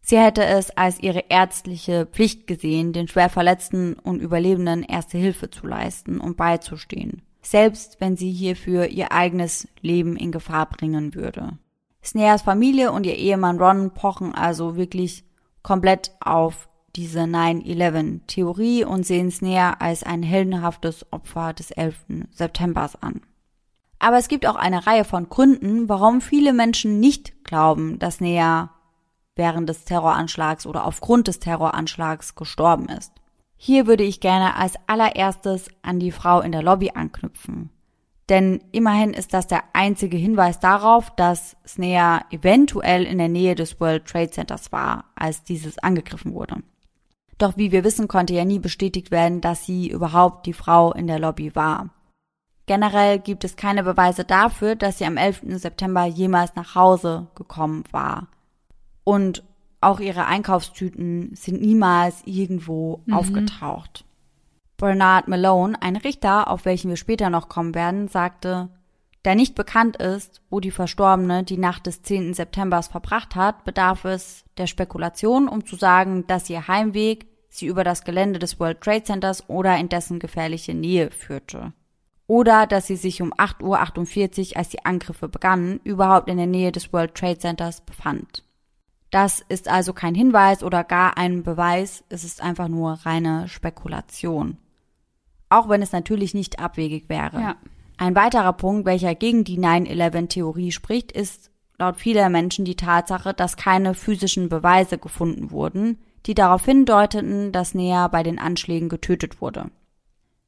Sie hätte es als ihre ärztliche Pflicht gesehen, den schwer Verletzten und Überlebenden erste Hilfe zu leisten und beizustehen, selbst wenn sie hierfür ihr eigenes Leben in Gefahr bringen würde. Sneas Familie und ihr Ehemann Ron pochen also wirklich komplett auf diese 9-11-Theorie und sehen Snea als ein heldenhaftes Opfer des 11. Septembers an. Aber es gibt auch eine Reihe von Gründen, warum viele Menschen nicht glauben, dass Nea während des Terroranschlags oder aufgrund des Terroranschlags gestorben ist. Hier würde ich gerne als allererstes an die Frau in der Lobby anknüpfen. Denn immerhin ist das der einzige Hinweis darauf, dass Snea eventuell in der Nähe des World Trade Centers war, als dieses angegriffen wurde. Doch wie wir wissen, konnte ja nie bestätigt werden, dass sie überhaupt die Frau in der Lobby war. Generell gibt es keine Beweise dafür, dass sie am 11. September jemals nach Hause gekommen war. Und auch ihre Einkaufstüten sind niemals irgendwo mhm. aufgetaucht. Bernard Malone, ein Richter, auf welchen wir später noch kommen werden, sagte, da nicht bekannt ist, wo die Verstorbene die Nacht des 10. Septembers verbracht hat, bedarf es der Spekulation, um zu sagen, dass ihr Heimweg sie über das Gelände des World Trade Centers oder in dessen gefährliche Nähe führte oder dass sie sich um 8.48 Uhr, als die Angriffe begannen, überhaupt in der Nähe des World Trade Centers befand. Das ist also kein Hinweis oder gar ein Beweis, es ist einfach nur reine Spekulation. Auch wenn es natürlich nicht abwegig wäre. Ja. Ein weiterer Punkt, welcher gegen die 9-11-Theorie spricht, ist laut vieler Menschen die Tatsache, dass keine physischen Beweise gefunden wurden, die darauf hindeuteten, dass Nea bei den Anschlägen getötet wurde.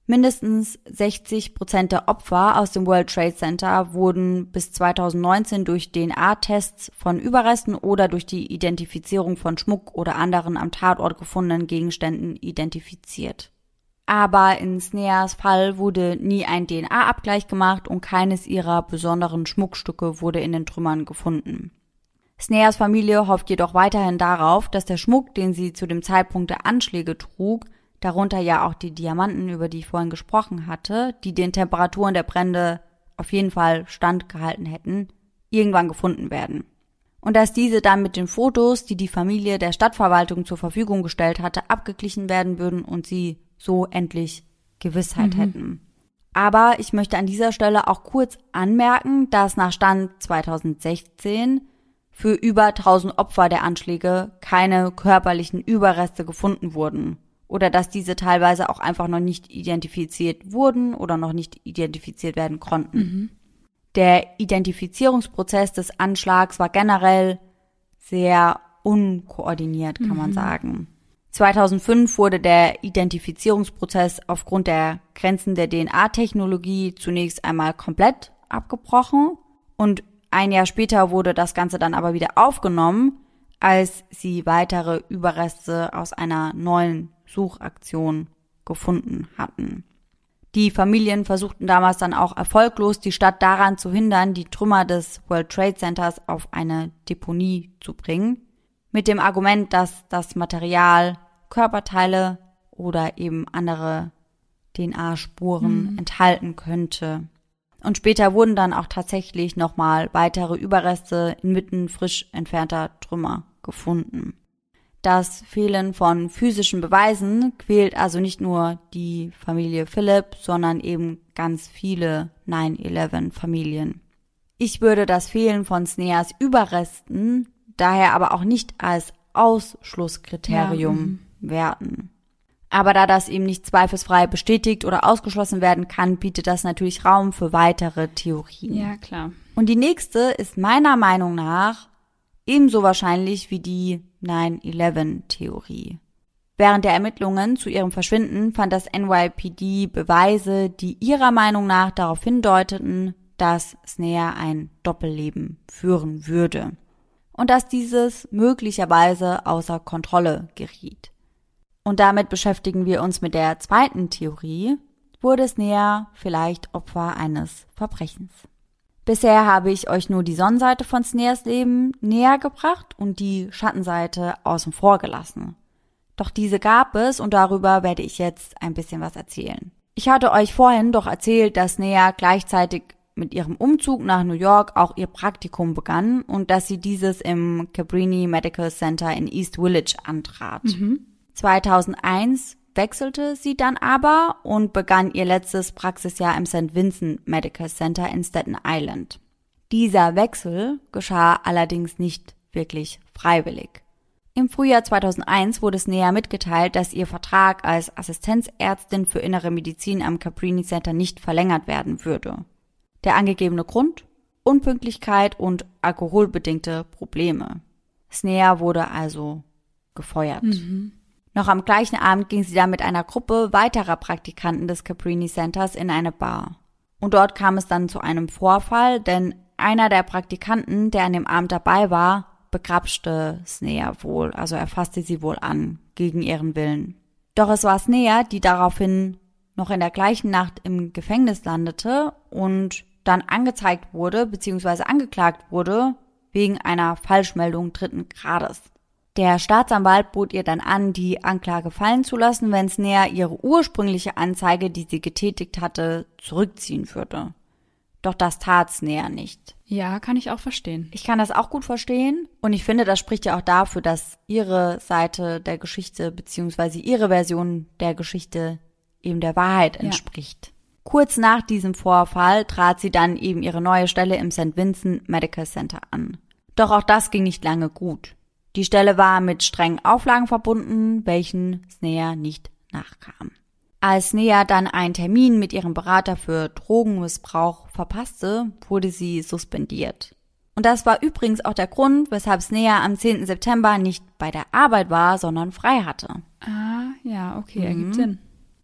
Mindestens 60 Prozent der Opfer aus dem World Trade Center wurden bis 2019 durch DNA-Tests von Überresten oder durch die Identifizierung von Schmuck oder anderen am Tatort gefundenen Gegenständen identifiziert. Aber in Sneas Fall wurde nie ein DNA-Abgleich gemacht und keines ihrer besonderen Schmuckstücke wurde in den Trümmern gefunden. Sneas Familie hofft jedoch weiterhin darauf, dass der Schmuck, den sie zu dem Zeitpunkt der Anschläge trug, darunter ja auch die Diamanten, über die ich vorhin gesprochen hatte, die den Temperaturen der Brände auf jeden Fall standgehalten hätten, irgendwann gefunden werden. Und dass diese dann mit den Fotos, die die Familie der Stadtverwaltung zur Verfügung gestellt hatte, abgeglichen werden würden und sie so endlich Gewissheit mhm. hätten. Aber ich möchte an dieser Stelle auch kurz anmerken, dass nach Stand 2016 für über 1000 Opfer der Anschläge keine körperlichen Überreste gefunden wurden oder dass diese teilweise auch einfach noch nicht identifiziert wurden oder noch nicht identifiziert werden konnten. Mhm. Der Identifizierungsprozess des Anschlags war generell sehr unkoordiniert, kann mhm. man sagen. 2005 wurde der Identifizierungsprozess aufgrund der Grenzen der DNA-Technologie zunächst einmal komplett abgebrochen und ein Jahr später wurde das Ganze dann aber wieder aufgenommen, als sie weitere Überreste aus einer neuen Suchaktion gefunden hatten. Die Familien versuchten damals dann auch erfolglos, die Stadt daran zu hindern, die Trümmer des World Trade Centers auf eine Deponie zu bringen, mit dem Argument, dass das Material Körperteile oder eben andere DNA-Spuren mhm. enthalten könnte. Und später wurden dann auch tatsächlich nochmal weitere Überreste inmitten frisch entfernter Trümmer gefunden. Das Fehlen von physischen Beweisen quält also nicht nur die Familie Philipp, sondern eben ganz viele 9-11-Familien. Ich würde das Fehlen von Sneas Überresten daher aber auch nicht als Ausschlusskriterium ja. Mhm. werten. Aber da das eben nicht zweifelsfrei bestätigt oder ausgeschlossen werden kann, bietet das natürlich Raum für weitere Theorien. Ja, klar. Und die nächste ist meiner Meinung nach ebenso wahrscheinlich wie die 9-11-Theorie. Während der Ermittlungen zu ihrem Verschwinden fand das NYPD Beweise, die ihrer Meinung nach darauf hindeuteten, dass Snea ein Doppelleben führen würde und dass dieses möglicherweise außer Kontrolle geriet. Und damit beschäftigen wir uns mit der zweiten Theorie, wurde Snea vielleicht Opfer eines Verbrechens. Bisher habe ich euch nur die Sonnenseite von Sneas Leben näher gebracht und die Schattenseite außen vor gelassen. Doch diese gab es und darüber werde ich jetzt ein bisschen was erzählen. Ich hatte euch vorhin doch erzählt, dass Nea gleichzeitig mit ihrem Umzug nach New York auch ihr Praktikum begann und dass sie dieses im Cabrini Medical Center in East Village antrat. Mhm. 2001 wechselte sie dann aber und begann ihr letztes Praxisjahr im St. Vincent Medical Center in Staten Island. Dieser Wechsel geschah allerdings nicht wirklich freiwillig. Im Frühjahr 2001 wurde es näher mitgeteilt, dass ihr Vertrag als Assistenzärztin für innere Medizin am Caprini Center nicht verlängert werden würde. Der angegebene Grund? Unpünktlichkeit und alkoholbedingte Probleme. Snea wurde also gefeuert. Mhm. Noch am gleichen Abend ging sie dann mit einer Gruppe weiterer Praktikanten des Caprini Centers in eine Bar. Und dort kam es dann zu einem Vorfall, denn einer der Praktikanten, der an dem Abend dabei war, begrapschte Snea wohl, also er fasste sie wohl an, gegen ihren Willen. Doch es war Snea, die daraufhin noch in der gleichen Nacht im Gefängnis landete und dann angezeigt wurde bzw. angeklagt wurde wegen einer Falschmeldung dritten Grades. Der Staatsanwalt bot ihr dann an, die Anklage fallen zu lassen, wenn Snea ihre ursprüngliche Anzeige, die sie getätigt hatte, zurückziehen würde. Doch das tat's Snea nicht. Ja, kann ich auch verstehen. Ich kann das auch gut verstehen und ich finde, das spricht ja auch dafür, dass ihre Seite der Geschichte beziehungsweise ihre Version der Geschichte eben der Wahrheit entspricht. Ja. Kurz nach diesem Vorfall trat sie dann eben ihre neue Stelle im St. Vincent Medical Center an. Doch auch das ging nicht lange gut. Die Stelle war mit strengen Auflagen verbunden, welchen Snea nicht nachkam. Als Nea dann einen Termin mit ihrem Berater für Drogenmissbrauch verpasste, wurde sie suspendiert. Und das war übrigens auch der Grund, weshalb Snea am 10. September nicht bei der Arbeit war, sondern frei hatte. Ah, ja, okay, mhm. ergibt Sinn.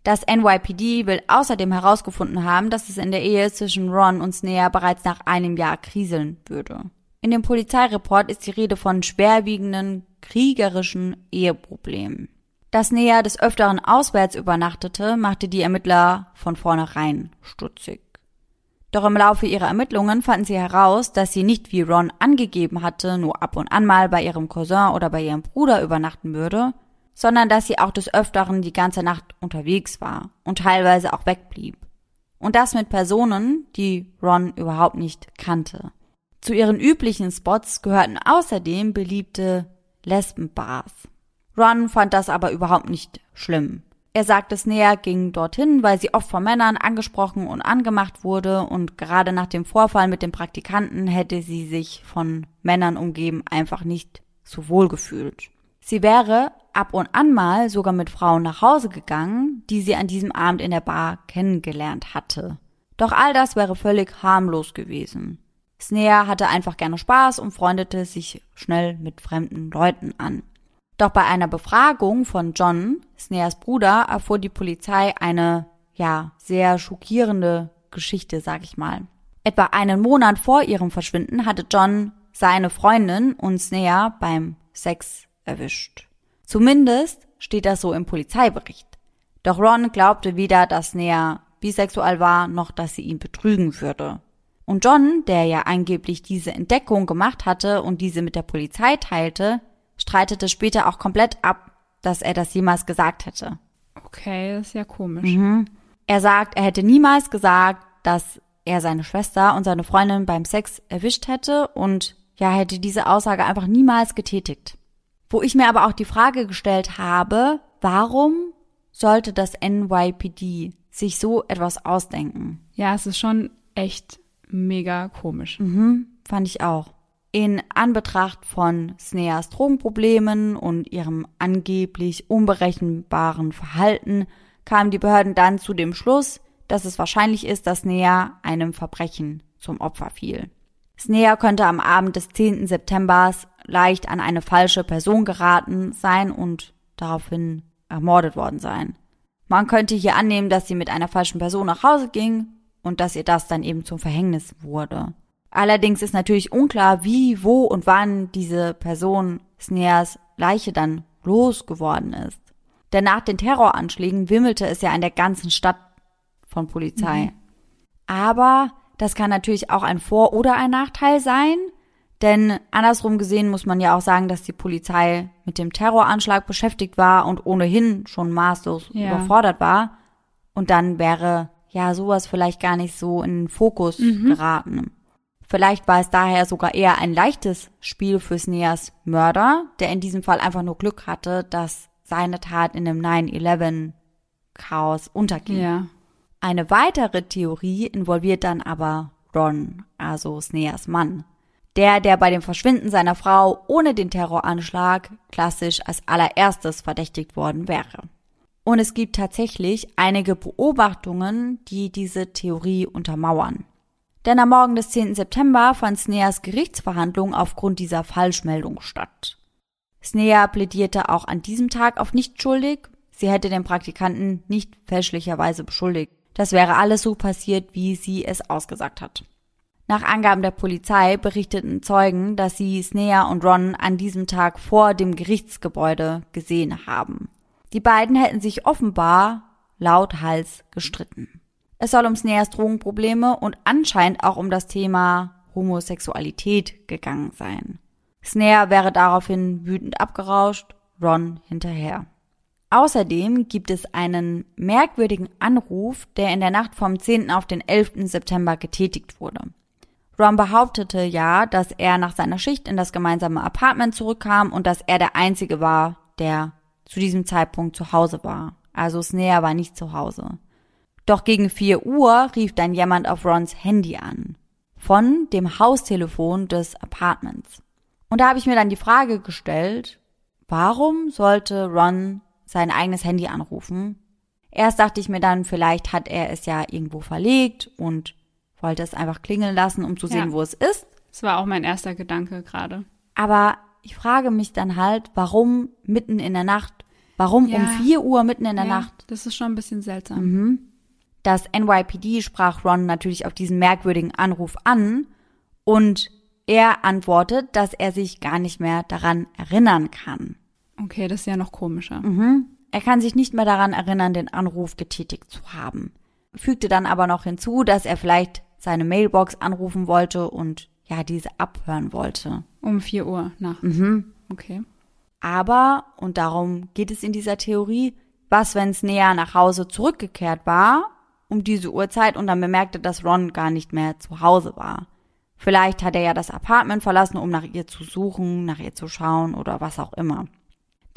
Das NYPD will außerdem herausgefunden haben, dass es in der Ehe zwischen Ron und Snea bereits nach einem Jahr kriseln würde. In dem Polizeireport ist die Rede von schwerwiegenden kriegerischen Eheproblemen. Dass Nea des Öfteren auswärts übernachtete, machte die Ermittler von vornherein stutzig. Doch im Laufe ihrer Ermittlungen fanden sie heraus, dass sie nicht wie Ron angegeben hatte, nur ab und an mal bei ihrem Cousin oder bei ihrem Bruder übernachten würde, sondern dass sie auch des Öfteren die ganze Nacht unterwegs war und teilweise auch wegblieb. Und das mit Personen, die Ron überhaupt nicht kannte. Zu ihren üblichen Spots gehörten außerdem beliebte Lesbenbars. Ron fand das aber überhaupt nicht schlimm. Er sagte es näher, ging dorthin, weil sie oft von Männern angesprochen und angemacht wurde und gerade nach dem Vorfall mit dem Praktikanten hätte sie sich von Männern umgeben einfach nicht so wohl gefühlt. Sie wäre ab und an mal sogar mit Frauen nach Hause gegangen, die sie an diesem Abend in der Bar kennengelernt hatte. Doch all das wäre völlig harmlos gewesen. Snea hatte einfach gerne Spaß und freundete sich schnell mit fremden Leuten an. Doch bei einer Befragung von John, Sneas Bruder, erfuhr die Polizei eine, ja, sehr schockierende Geschichte, sag ich mal. Etwa einen Monat vor ihrem Verschwinden hatte John seine Freundin und Snea beim Sex erwischt. Zumindest steht das so im Polizeibericht. Doch Ron glaubte weder, dass Snea bisexuell war, noch dass sie ihn betrügen würde. Und John, der ja angeblich diese Entdeckung gemacht hatte und diese mit der Polizei teilte, streitete später auch komplett ab, dass er das jemals gesagt hätte. Okay, das ist ja komisch. Mhm. Er sagt, er hätte niemals gesagt, dass er seine Schwester und seine Freundin beim Sex erwischt hätte und ja, hätte diese Aussage einfach niemals getätigt. Wo ich mir aber auch die Frage gestellt habe, warum sollte das NYPD sich so etwas ausdenken? Ja, es ist schon echt mega komisch. Mhm, fand ich auch. In Anbetracht von Sneas Drogenproblemen und ihrem angeblich unberechenbaren Verhalten kamen die Behörden dann zu dem Schluss, dass es wahrscheinlich ist, dass Snea einem Verbrechen zum Opfer fiel. Snea könnte am Abend des 10. September leicht an eine falsche Person geraten sein und daraufhin ermordet worden sein. Man könnte hier annehmen, dass sie mit einer falschen Person nach Hause ging und dass ihr das dann eben zum Verhängnis wurde. Allerdings ist natürlich unklar, wie, wo und wann diese Person Sneas Leiche dann losgeworden ist. Denn nach den Terroranschlägen wimmelte es ja in der ganzen Stadt von Polizei. Mhm. Aber das kann natürlich auch ein Vor- oder ein Nachteil sein, denn andersrum gesehen muss man ja auch sagen, dass die Polizei mit dem Terroranschlag beschäftigt war und ohnehin schon maßlos ja. überfordert war. Und dann wäre ja sowas vielleicht gar nicht so in den Fokus mhm. geraten. Vielleicht war es daher sogar eher ein leichtes Spiel für Sneas Mörder, der in diesem Fall einfach nur Glück hatte, dass seine Tat in dem 9-11-Chaos unterging. Ja. Eine weitere Theorie involviert dann aber Ron, also Sneas Mann. Der, der bei dem Verschwinden seiner Frau ohne den Terroranschlag klassisch als allererstes verdächtigt worden wäre. Und es gibt tatsächlich einige Beobachtungen, die diese Theorie untermauern. Denn am Morgen des 10. September fand Sneas Gerichtsverhandlung aufgrund dieser Falschmeldung statt. Snea plädierte auch an diesem Tag auf nicht schuldig. Sie hätte den Praktikanten nicht fälschlicherweise beschuldigt. Das wäre alles so passiert, wie sie es ausgesagt hat. Nach Angaben der Polizei berichteten Zeugen, dass sie Snea und Ron an diesem Tag vor dem Gerichtsgebäude gesehen haben. Die beiden hätten sich offenbar lauthals gestritten. Es soll um Sneas Drogenprobleme und anscheinend auch um das Thema Homosexualität gegangen sein. Snare wäre daraufhin wütend abgerauscht, Ron hinterher. Außerdem gibt es einen merkwürdigen Anruf, der in der Nacht vom 10. auf den 11. September getätigt wurde. Ron behauptete ja, dass er nach seiner Schicht in das gemeinsame Apartment zurückkam und dass er der Einzige war, der zu diesem Zeitpunkt zu Hause war. Also Snare war nicht zu Hause. Doch gegen 4 Uhr rief dann jemand auf Rons Handy an. Von dem Haustelefon des Apartments. Und da habe ich mir dann die Frage gestellt, warum sollte Ron sein eigenes Handy anrufen? Erst dachte ich mir dann, vielleicht hat er es ja irgendwo verlegt und wollte es einfach klingeln lassen, um zu sehen, ja. wo es ist. Das war auch mein erster Gedanke gerade. Aber ich frage mich dann halt, warum mitten in der Nacht? Warum ja. um 4 Uhr mitten in der ja, Nacht? Das ist schon ein bisschen seltsam. Mhm. Das NYPD sprach Ron natürlich auf diesen merkwürdigen Anruf an und er antwortet, dass er sich gar nicht mehr daran erinnern kann. Okay, das ist ja noch komischer. Mhm. Er kann sich nicht mehr daran erinnern, den Anruf getätigt zu haben. Fügte dann aber noch hinzu, dass er vielleicht seine Mailbox anrufen wollte und ja, diese abhören wollte. Um vier Uhr nachts. Mhm. Okay. Aber, und darum geht es in dieser Theorie, was, wenn es näher nach Hause zurückgekehrt war, um diese Uhrzeit und dann bemerkte, dass Ron gar nicht mehr zu Hause war. Vielleicht hat er ja das Apartment verlassen, um nach ihr zu suchen, nach ihr zu schauen oder was auch immer.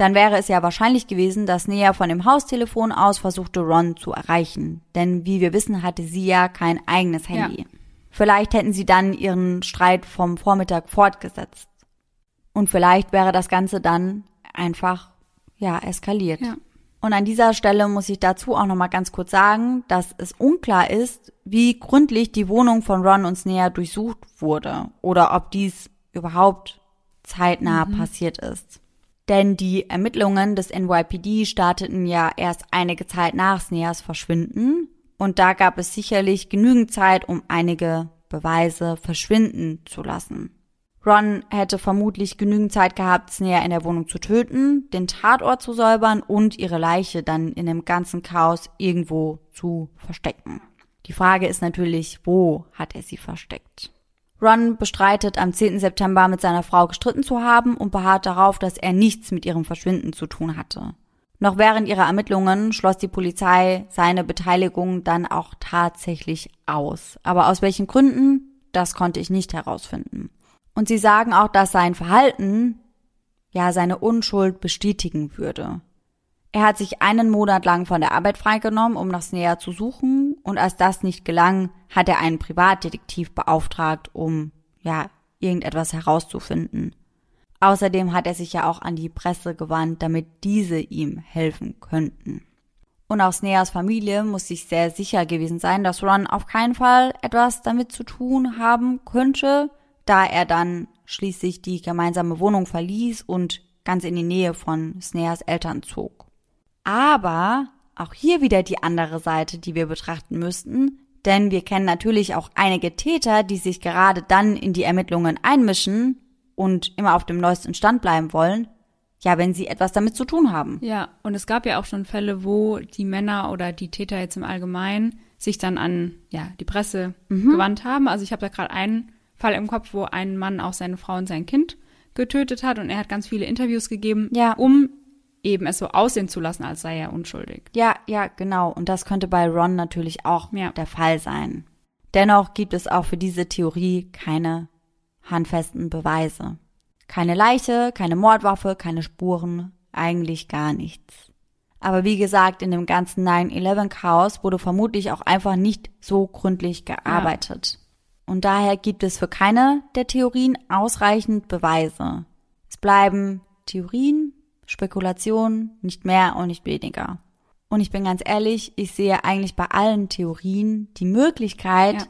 Dann wäre es ja wahrscheinlich gewesen, dass Nea von dem Haustelefon aus versuchte, Ron zu erreichen. Denn wie wir wissen, hatte sie ja kein eigenes Handy. Ja. Vielleicht hätten sie dann ihren Streit vom Vormittag fortgesetzt. Und vielleicht wäre das Ganze dann einfach, ja, eskaliert. Ja. Und an dieser Stelle muss ich dazu auch nochmal ganz kurz sagen, dass es unklar ist, wie gründlich die Wohnung von Ron und Snea durchsucht wurde oder ob dies überhaupt zeitnah mhm. passiert ist. Denn die Ermittlungen des NYPD starteten ja erst einige Zeit nach Sneas Verschwinden und da gab es sicherlich genügend Zeit, um einige Beweise verschwinden zu lassen. Ron hätte vermutlich genügend Zeit gehabt, Snea in der Wohnung zu töten, den Tatort zu säubern und ihre Leiche dann in dem ganzen Chaos irgendwo zu verstecken. Die Frage ist natürlich, wo hat er sie versteckt? Ron bestreitet am 10. September mit seiner Frau gestritten zu haben und beharrt darauf, dass er nichts mit ihrem Verschwinden zu tun hatte. Noch während ihrer Ermittlungen schloss die Polizei seine Beteiligung dann auch tatsächlich aus. Aber aus welchen Gründen, das konnte ich nicht herausfinden. Und sie sagen auch, dass sein Verhalten ja seine Unschuld bestätigen würde. Er hat sich einen Monat lang von der Arbeit freigenommen, um nach Snea zu suchen, und als das nicht gelang, hat er einen Privatdetektiv beauftragt, um ja irgendetwas herauszufinden. Außerdem hat er sich ja auch an die Presse gewandt, damit diese ihm helfen könnten. Und auch Sneas Familie muss sich sehr sicher gewesen sein, dass Ron auf keinen Fall etwas damit zu tun haben könnte, da er dann schließlich die gemeinsame Wohnung verließ und ganz in die Nähe von Sneas Eltern zog. Aber auch hier wieder die andere Seite, die wir betrachten müssten, Denn wir kennen natürlich auch einige Täter, die sich gerade dann in die Ermittlungen einmischen und immer auf dem neuesten Stand bleiben wollen. Ja, wenn sie etwas damit zu tun haben. Ja, und es gab ja auch schon Fälle, wo die Männer oder die Täter jetzt im Allgemeinen sich dann an ja, die Presse Mhm. gewandt haben. Also ich habe da gerade einen Fall im Kopf, wo ein Mann auch seine Frau und sein Kind getötet hat und er hat ganz viele Interviews gegeben, Ja. um eben es so aussehen zu lassen, als sei er unschuldig. Ja, ja, genau. Und das könnte bei Ron natürlich auch Ja. der Fall sein. Dennoch gibt es auch für diese Theorie keine handfesten Beweise. Keine Leiche, keine Mordwaffe, keine Spuren, eigentlich gar nichts. Aber wie gesagt, in dem ganzen 9-11-Chaos wurde vermutlich auch einfach nicht so gründlich gearbeitet. Und daher gibt es für keine der Theorien ausreichend Beweise. Es bleiben Theorien, Spekulationen, nicht mehr und nicht weniger. Und ich bin ganz ehrlich, ich sehe eigentlich bei allen Theorien die Möglichkeit, Ja.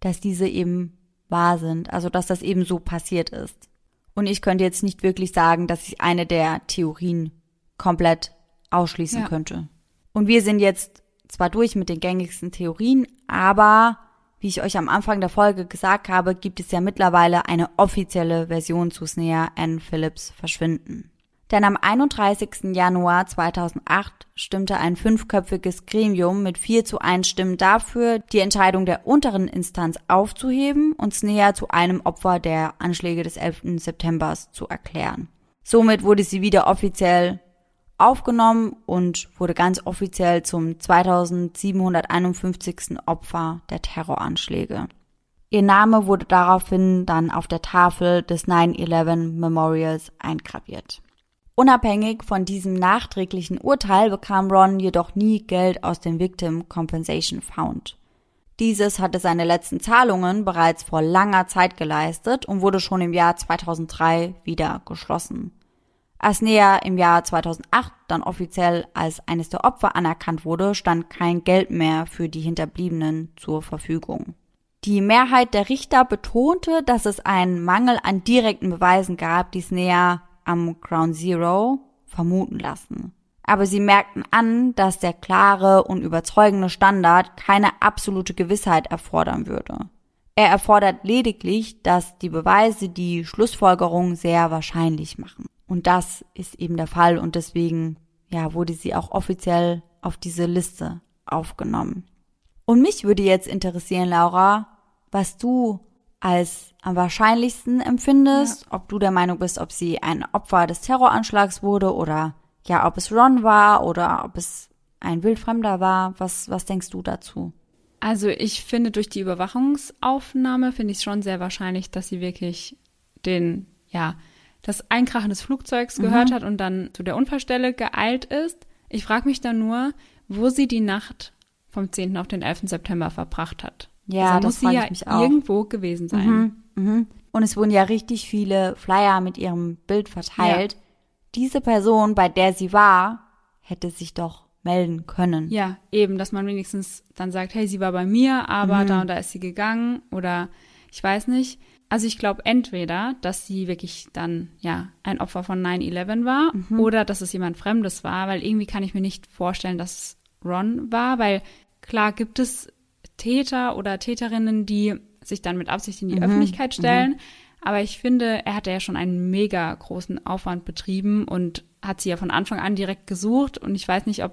dass diese eben wahr sind, also dass das eben so passiert ist. Und ich könnte jetzt nicht wirklich sagen, dass ich eine der Theorien komplett ausschließen Ja. könnte. Und wir sind jetzt zwar durch mit den gängigsten Theorien, aber wie ich euch am Anfang der Folge gesagt habe, gibt es ja mittlerweile eine offizielle Version zu Snea Ann Phillips Verschwinden. Denn am 31. Januar 2008 stimmte ein fünfköpfiges Gremium mit 4 zu 1 Stimmen dafür, die Entscheidung der unteren Instanz aufzuheben und Snea zu einem Opfer der Anschläge des 11. Septembers zu erklären. Somit wurde sie wieder offiziell aufgenommen und wurde ganz offiziell zum 2751. Opfer der Terroranschläge. Ihr Name wurde daraufhin dann auf der Tafel des 9-11 Memorials eingraviert. Unabhängig von diesem nachträglichen Urteil bekam Ron jedoch nie Geld aus dem Victim Compensation Fund. Dieses hatte seine letzten Zahlungen bereits vor langer Zeit geleistet und wurde schon im Jahr 2003 wieder geschlossen. Als Nea im Jahr 2008 dann offiziell als eines der Opfer anerkannt wurde, stand kein Geld mehr für die Hinterbliebenen zur Verfügung. Die Mehrheit der Richter betonte, dass es einen Mangel an direkten Beweisen gab, die Snea am Ground Zero vermuten lassen. Aber sie merkten an, dass der klare und überzeugende Standard keine absolute Gewissheit erfordern würde. Er erfordert lediglich, dass die Beweise die Schlussfolgerung sehr wahrscheinlich machen. Und das ist eben der Fall und deswegen, ja, wurde sie auch offiziell auf diese Liste aufgenommen. Und mich würde jetzt interessieren, Laura, was du als am wahrscheinlichsten empfindest, ob du der Meinung bist, ob sie ein Opfer des Terroranschlags wurde oder ja, ob es Ron war oder ob es ein Wildfremder war. Was, was denkst du dazu? Also ich finde, durch die Überwachungsaufnahme finde ich es schon sehr wahrscheinlich, dass sie wirklich den, ja, das Einkrachen des Flugzeugs gehört hat und dann zu der Unfallstelle geeilt ist. Ich frage mich dann nur, wo sie die Nacht vom 10. auf den 11. September verbracht hat. Ja, also das muss sie ja ich mich auch. irgendwo gewesen sein. Mhm. Und es wurden ja richtig viele Flyer mit ihrem Bild verteilt. Diese Person, bei der sie war, hätte sich doch melden können. Ja, eben, dass man wenigstens dann sagt, hey, sie war bei mir, aber da und da ist sie gegangen oder ich weiß nicht. Also ich glaube entweder, dass sie wirklich dann ja ein Opfer von 9/11 war oder dass es jemand Fremdes war, weil irgendwie kann ich mir nicht vorstellen, dass es Ron war, weil klar gibt es Täter oder Täterinnen, die sich dann mit Absicht in die Öffentlichkeit stellen. Aber ich finde, er hatte ja schon einen mega großen Aufwand betrieben und hat sie ja von Anfang an direkt gesucht. Und ich weiß nicht, ob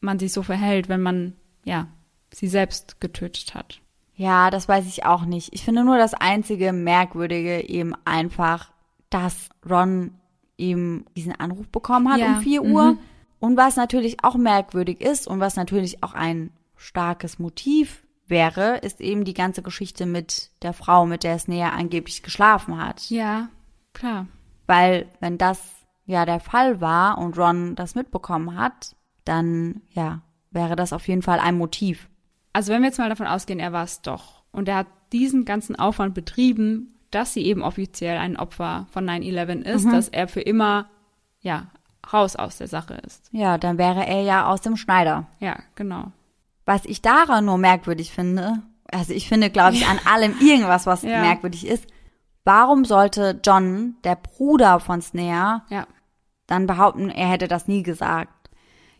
man sich so verhält, wenn man, ja, sie selbst getötet hat. Ja, das weiß ich auch nicht. Ich finde nur das einzige Merkwürdige eben einfach, dass Ron eben diesen Anruf bekommen hat Ja, um 4 Uhr. Und was natürlich auch merkwürdig ist und was natürlich auch ein starkes Motiv wäre, ist eben die ganze Geschichte mit der Frau, mit der es näher angeblich geschlafen hat. Ja, klar. Weil wenn das ja der Fall war und Ron das mitbekommen hat, dann ja, wäre das auf jeden Fall ein Motiv. Also wenn wir jetzt mal davon ausgehen, er war es doch und er hat diesen ganzen Aufwand betrieben, dass sie eben offiziell ein Opfer von 9/11 ist, dass er für immer ja raus aus der Sache ist. Ja, dann wäre er ja aus dem Schneider. Ja, genau. Was ich daran nur merkwürdig finde, also ich finde, glaube ich, an allem irgendwas, was Ja. merkwürdig ist. Warum sollte John, der Bruder von Snare, Ja. dann behaupten, er hätte das nie gesagt?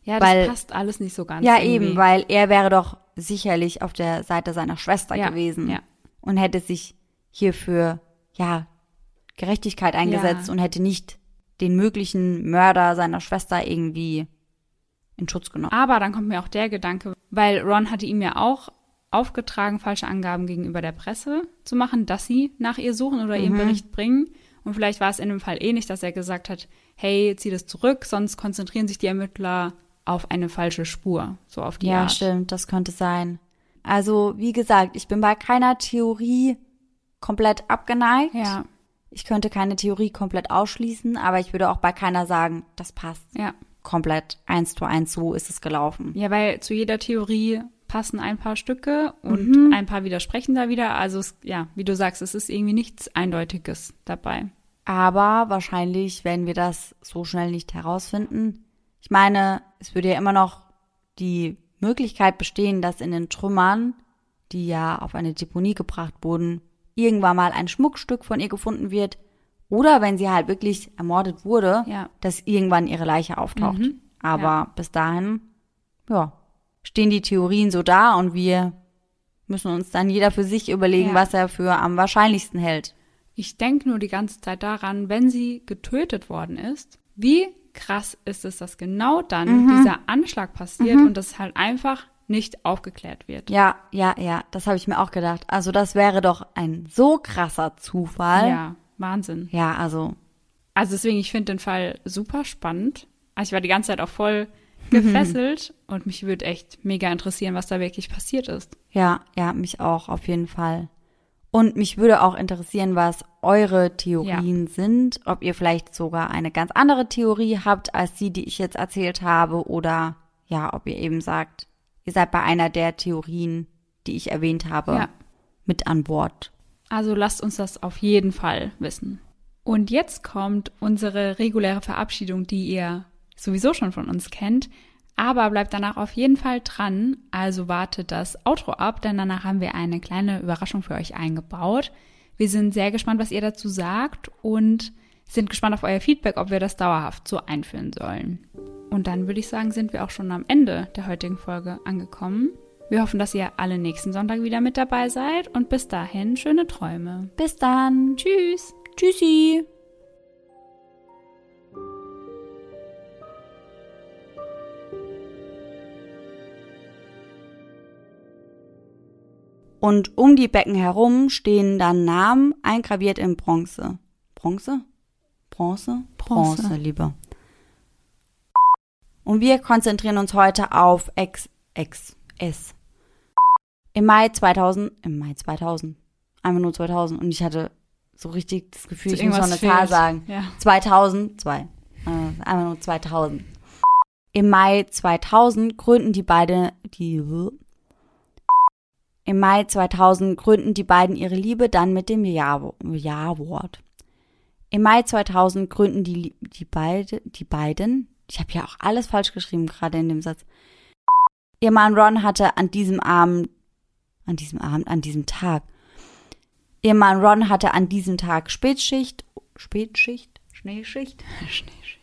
Ja, das Weil- passt alles nicht so ganz. Ja, irgendwie. eben, weil er wäre doch sicherlich auf der Seite seiner Schwester Ja, gewesen ja. und hätte sich hierfür, ja, Gerechtigkeit eingesetzt Ja. und hätte nicht den möglichen Mörder seiner Schwester irgendwie in Schutz genommen. Aber dann kommt mir auch der Gedanke, weil Ron hatte ihm ja auch aufgetragen, falsche Angaben gegenüber der Presse zu machen, dass sie nach ihr suchen oder ihren Bericht bringen. Und vielleicht war es in dem Fall ähnlich, dass er gesagt hat, hey, zieh das zurück, sonst konzentrieren sich die Ermittler auf eine falsche Spur, so auf die ja, Art. stimmt, das könnte sein. Also, wie gesagt, ich bin bei keiner Theorie komplett abgeneigt. Ja, Ich könnte keine Theorie komplett ausschließen, aber ich würde auch bei keiner sagen, das passt ja. Komplett eins zu eins, so ist es gelaufen. Ja, weil zu jeder Theorie passen ein paar Stücke und Mhm. ein paar widersprechen da wieder. Also, es, ja, wie du sagst, es ist irgendwie nichts Eindeutiges dabei. Aber wahrscheinlich werden wir das so schnell nicht herausfinden. Ich meine, es würde ja immer noch die Möglichkeit bestehen, dass in den Trümmern, die ja auf eine Deponie gebracht wurden, irgendwann mal ein Schmuckstück von ihr gefunden wird. Oder wenn sie halt wirklich ermordet wurde, Ja. dass irgendwann ihre Leiche auftaucht. Mhm. Aber Ja. bis dahin, ja, stehen die Theorien so da und wir müssen uns dann jeder für sich überlegen, Ja. was er für am wahrscheinlichsten hält. Ich denke nur die ganze Zeit daran, wenn sie getötet worden ist, wie krass ist es, dass genau dann Mhm. dieser Anschlag passiert und das halt einfach nicht aufgeklärt wird. Ja, ja, ja, das habe ich mir auch gedacht. Also das wäre doch ein so krasser Zufall. Ja, Wahnsinn. Ja, also Also deswegen, ich finde den Fall super spannend. Also ich war die ganze Zeit auch voll gefesselt und mich würde echt mega interessieren, was da wirklich passiert ist. ja, ja, mich auch auf jeden Fall. Und mich würde auch interessieren, was eure Theorien sind, ob ihr vielleicht sogar eine ganz andere Theorie habt als die, die ich jetzt erzählt habe oder ja, ob ihr eben sagt, ihr seid bei einer der Theorien, die ich erwähnt habe, Ja. mit an Bord. Also lasst uns das auf jeden Fall wissen. Und jetzt kommt unsere reguläre Verabschiedung, die ihr sowieso schon von uns kennt. Aber bleibt danach auf jeden Fall dran. Also wartet das Outro ab, denn danach haben wir eine kleine Überraschung für euch eingebaut. Wir sind sehr gespannt, was ihr dazu sagt und sind gespannt auf euer Feedback, ob wir das dauerhaft so einführen sollen. Und dann würde ich sagen, sind wir auch schon am Ende der heutigen Folge angekommen. Wir hoffen, dass ihr alle nächsten Sonntag wieder mit dabei seid und bis dahin schöne Träume. Bis dann. Tschüss! Tschüssi. Und um die Becken herum stehen dann Namen eingraviert in Bronze. Bronze? Bronze? Bronze. Bronze, lieber. Und wir konzentrieren uns heute auf X, X, S. Im Mai 2000, im Mai 2000, einfach nur 2000 und ich hatte so richtig das Gefühl, ich muss noch eine Zahl sagen. Ja. 2002. Äh, einfach nur 2000. Im Mai 2000 gründen die beiden die im Mai 2000 gründen die beiden ihre Liebe dann mit dem Ja- Ja-Wort. Im Mai 2000 gründen die, die, beide, die beiden, ich habe ja auch alles falsch geschrieben gerade in dem Satz. Ihr Mann Ron hatte an diesem Abend, an diesem Abend, an diesem Tag, ihr Mann Ron hatte an diesem Tag Spätschicht, Spätschicht, Schneeschicht, Schneeschicht.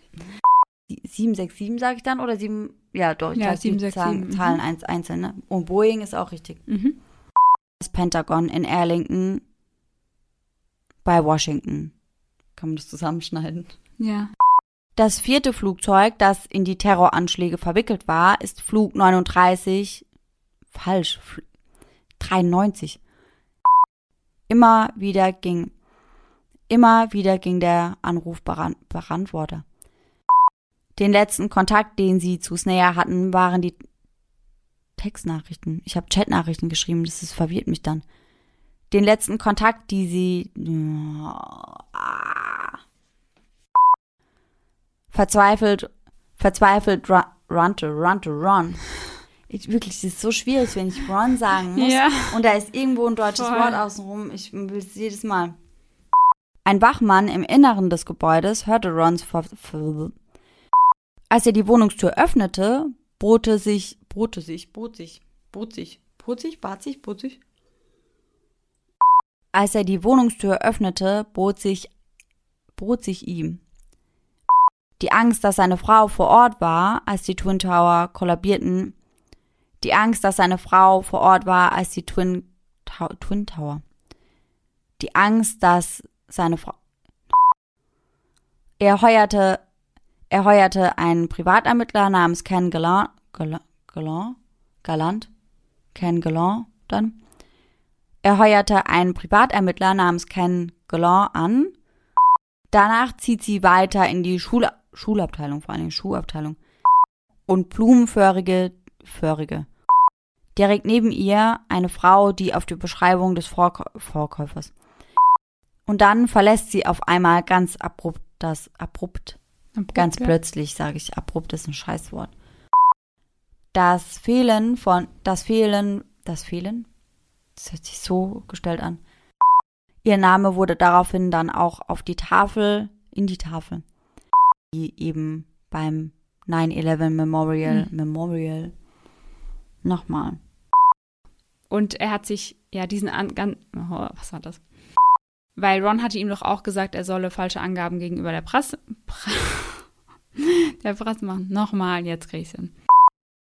767 sage ich dann oder 7, ja doch, ich Ja, sag die 767, Zahlen, mhm. Zahlen eins, einzeln, ne? Und Boeing ist auch richtig. Mhm. Das Pentagon in Arlington bei Washington. Kann man das zusammenschneiden? Ja. Das vierte Flugzeug, das in die Terroranschläge verwickelt war, ist Flug 39, falsch, Fl- 93. Immer wieder ging, immer wieder ging der Anrufbeantworter. Den letzten Kontakt, den sie zu Snare hatten, waren die Textnachrichten. Ich habe Chatnachrichten geschrieben, das ist, verwirrt mich dann. Den letzten Kontakt, die sie. Verzweifelt, verzweifelt run, run to run to run. Ich, wirklich, das ist so schwierig, wenn ich run sagen muss. Ja. Und da ist irgendwo ein deutsches Voll. Wort außenrum. Ich will es jedes Mal. Ein Wachmann im Inneren des Gebäudes hörte Rons Ver Als er die Wohnungstür öffnete, bote sich, bote sich, bot sich, bot sich, bot sich, bat sich, bot sich. Als er die Wohnungstür öffnete, bot sich, bot sich ihm. Die Angst, dass seine Frau vor Ort war, als die Twin Tower kollabierten. Die Angst, dass seine Frau vor Ort war, als die Twin, Ta Twin Tower. Die Angst, dass seine Frau. Er heuerte, er heuerte einen Privatermittler namens Ken Galant, Galant, Galant, Ken Galant dann. Er heuerte einen Privatermittler namens Ken Galant an. Danach zieht sie weiter in die Schul Schulabteilung, vor allem Schuhabteilung. Und blumenförige, förige. Direkt neben ihr eine Frau, die auf die Beschreibung des Vorkä Vorkäufers. Und dann verlässt sie auf einmal ganz abrupt das abrupt. abrupt ganz ja. plötzlich sage ich, abrupt ist ein Scheißwort. Das Fehlen von, das Fehlen, das Fehlen, das hört sich so gestellt an. Ihr Name wurde daraufhin dann auch auf die Tafel, in die Tafel, die eben beim 9-11 Memorial, hm. Memorial, nochmal. Und er hat sich, ja, diesen, an, oh, was war das? Weil Ron hatte ihm doch auch gesagt, er solle falsche Angaben gegenüber der Presse, der Presse machen. Nochmal, jetzt krieg ich's hin.